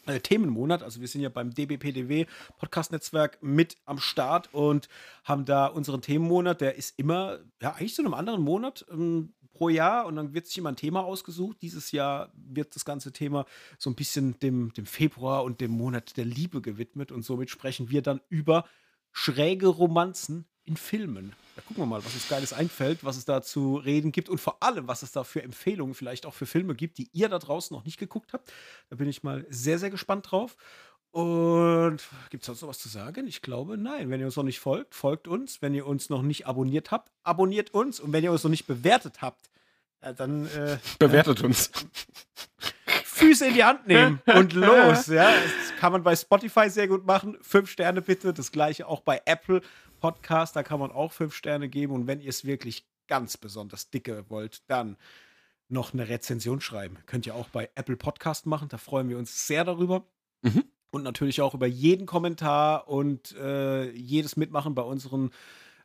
äh, Themenmonat. Also wir sind ja beim DBPDW Podcast-Netzwerk mit am Start und haben da unseren Themenmonat. Der ist immer, ja, eigentlich zu einem anderen Monat ähm, pro Jahr und dann wird sich immer ein Thema ausgesucht. Dieses Jahr wird das ganze Thema so ein bisschen dem, dem Februar und dem Monat der Liebe gewidmet und somit sprechen wir dann über schräge Romanzen in Filmen. Da gucken wir mal, was uns Geiles einfällt, was es da zu reden gibt und vor allem, was es da für Empfehlungen vielleicht auch für Filme gibt, die ihr da draußen noch nicht geguckt habt. Da bin ich mal sehr, sehr gespannt drauf. Und gibt es sonst noch was zu sagen? Ich glaube, nein. Wenn ihr uns noch nicht folgt, folgt uns. Wenn ihr uns noch nicht abonniert habt, abonniert uns. Und wenn ihr uns noch nicht bewertet habt, dann äh, bewertet äh, uns. Füße in die Hand nehmen und los. Ja, das kann man bei Spotify sehr gut machen. Fünf Sterne bitte. Das gleiche auch bei Apple Podcast. Da kann man auch fünf Sterne geben. Und wenn ihr es wirklich ganz besonders dicke wollt, dann noch eine Rezension schreiben. Könnt ihr auch bei Apple Podcast machen. Da freuen wir uns sehr darüber. Mhm. Und natürlich auch über jeden Kommentar und äh, jedes Mitmachen bei unseren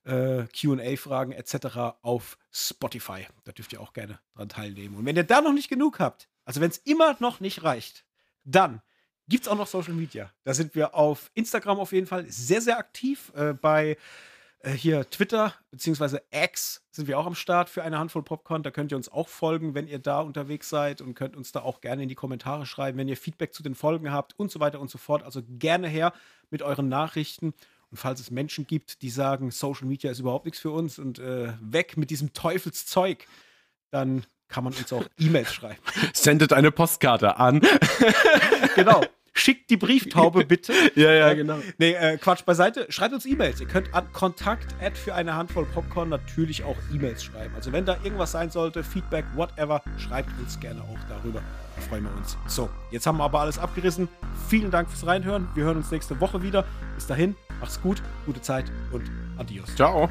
äh, QA-Fragen etc. auf Spotify. Da dürft ihr auch gerne dran teilnehmen. Und wenn ihr da noch nicht genug habt, also wenn es immer noch nicht reicht, dann gibt es auch noch Social Media. Da sind wir auf Instagram auf jeden Fall sehr, sehr aktiv. Äh, bei äh, hier Twitter beziehungsweise X sind wir auch am Start für eine Handvoll Popcorn. Da könnt ihr uns auch folgen, wenn ihr da unterwegs seid und könnt uns da auch gerne in die Kommentare schreiben, wenn ihr Feedback zu den Folgen habt und so weiter und so fort. Also gerne her mit euren Nachrichten. Und falls es Menschen gibt, die sagen, Social Media ist überhaupt nichts für uns und äh, weg mit diesem Teufelszeug, dann kann man uns auch E-Mails schreiben. Sendet eine Postkarte an. genau. Schickt die Brieftaube bitte. ja, ja, genau. Nee, äh, Quatsch beiseite. Schreibt uns E-Mails. Ihr könnt an Kontakt für eine Handvoll Popcorn natürlich auch E-Mails schreiben. Also wenn da irgendwas sein sollte, Feedback, whatever, schreibt uns gerne auch darüber. Da freuen wir uns. So, jetzt haben wir aber alles abgerissen. Vielen Dank fürs Reinhören. Wir hören uns nächste Woche wieder. Bis dahin, macht's gut, gute Zeit und adios. Ciao.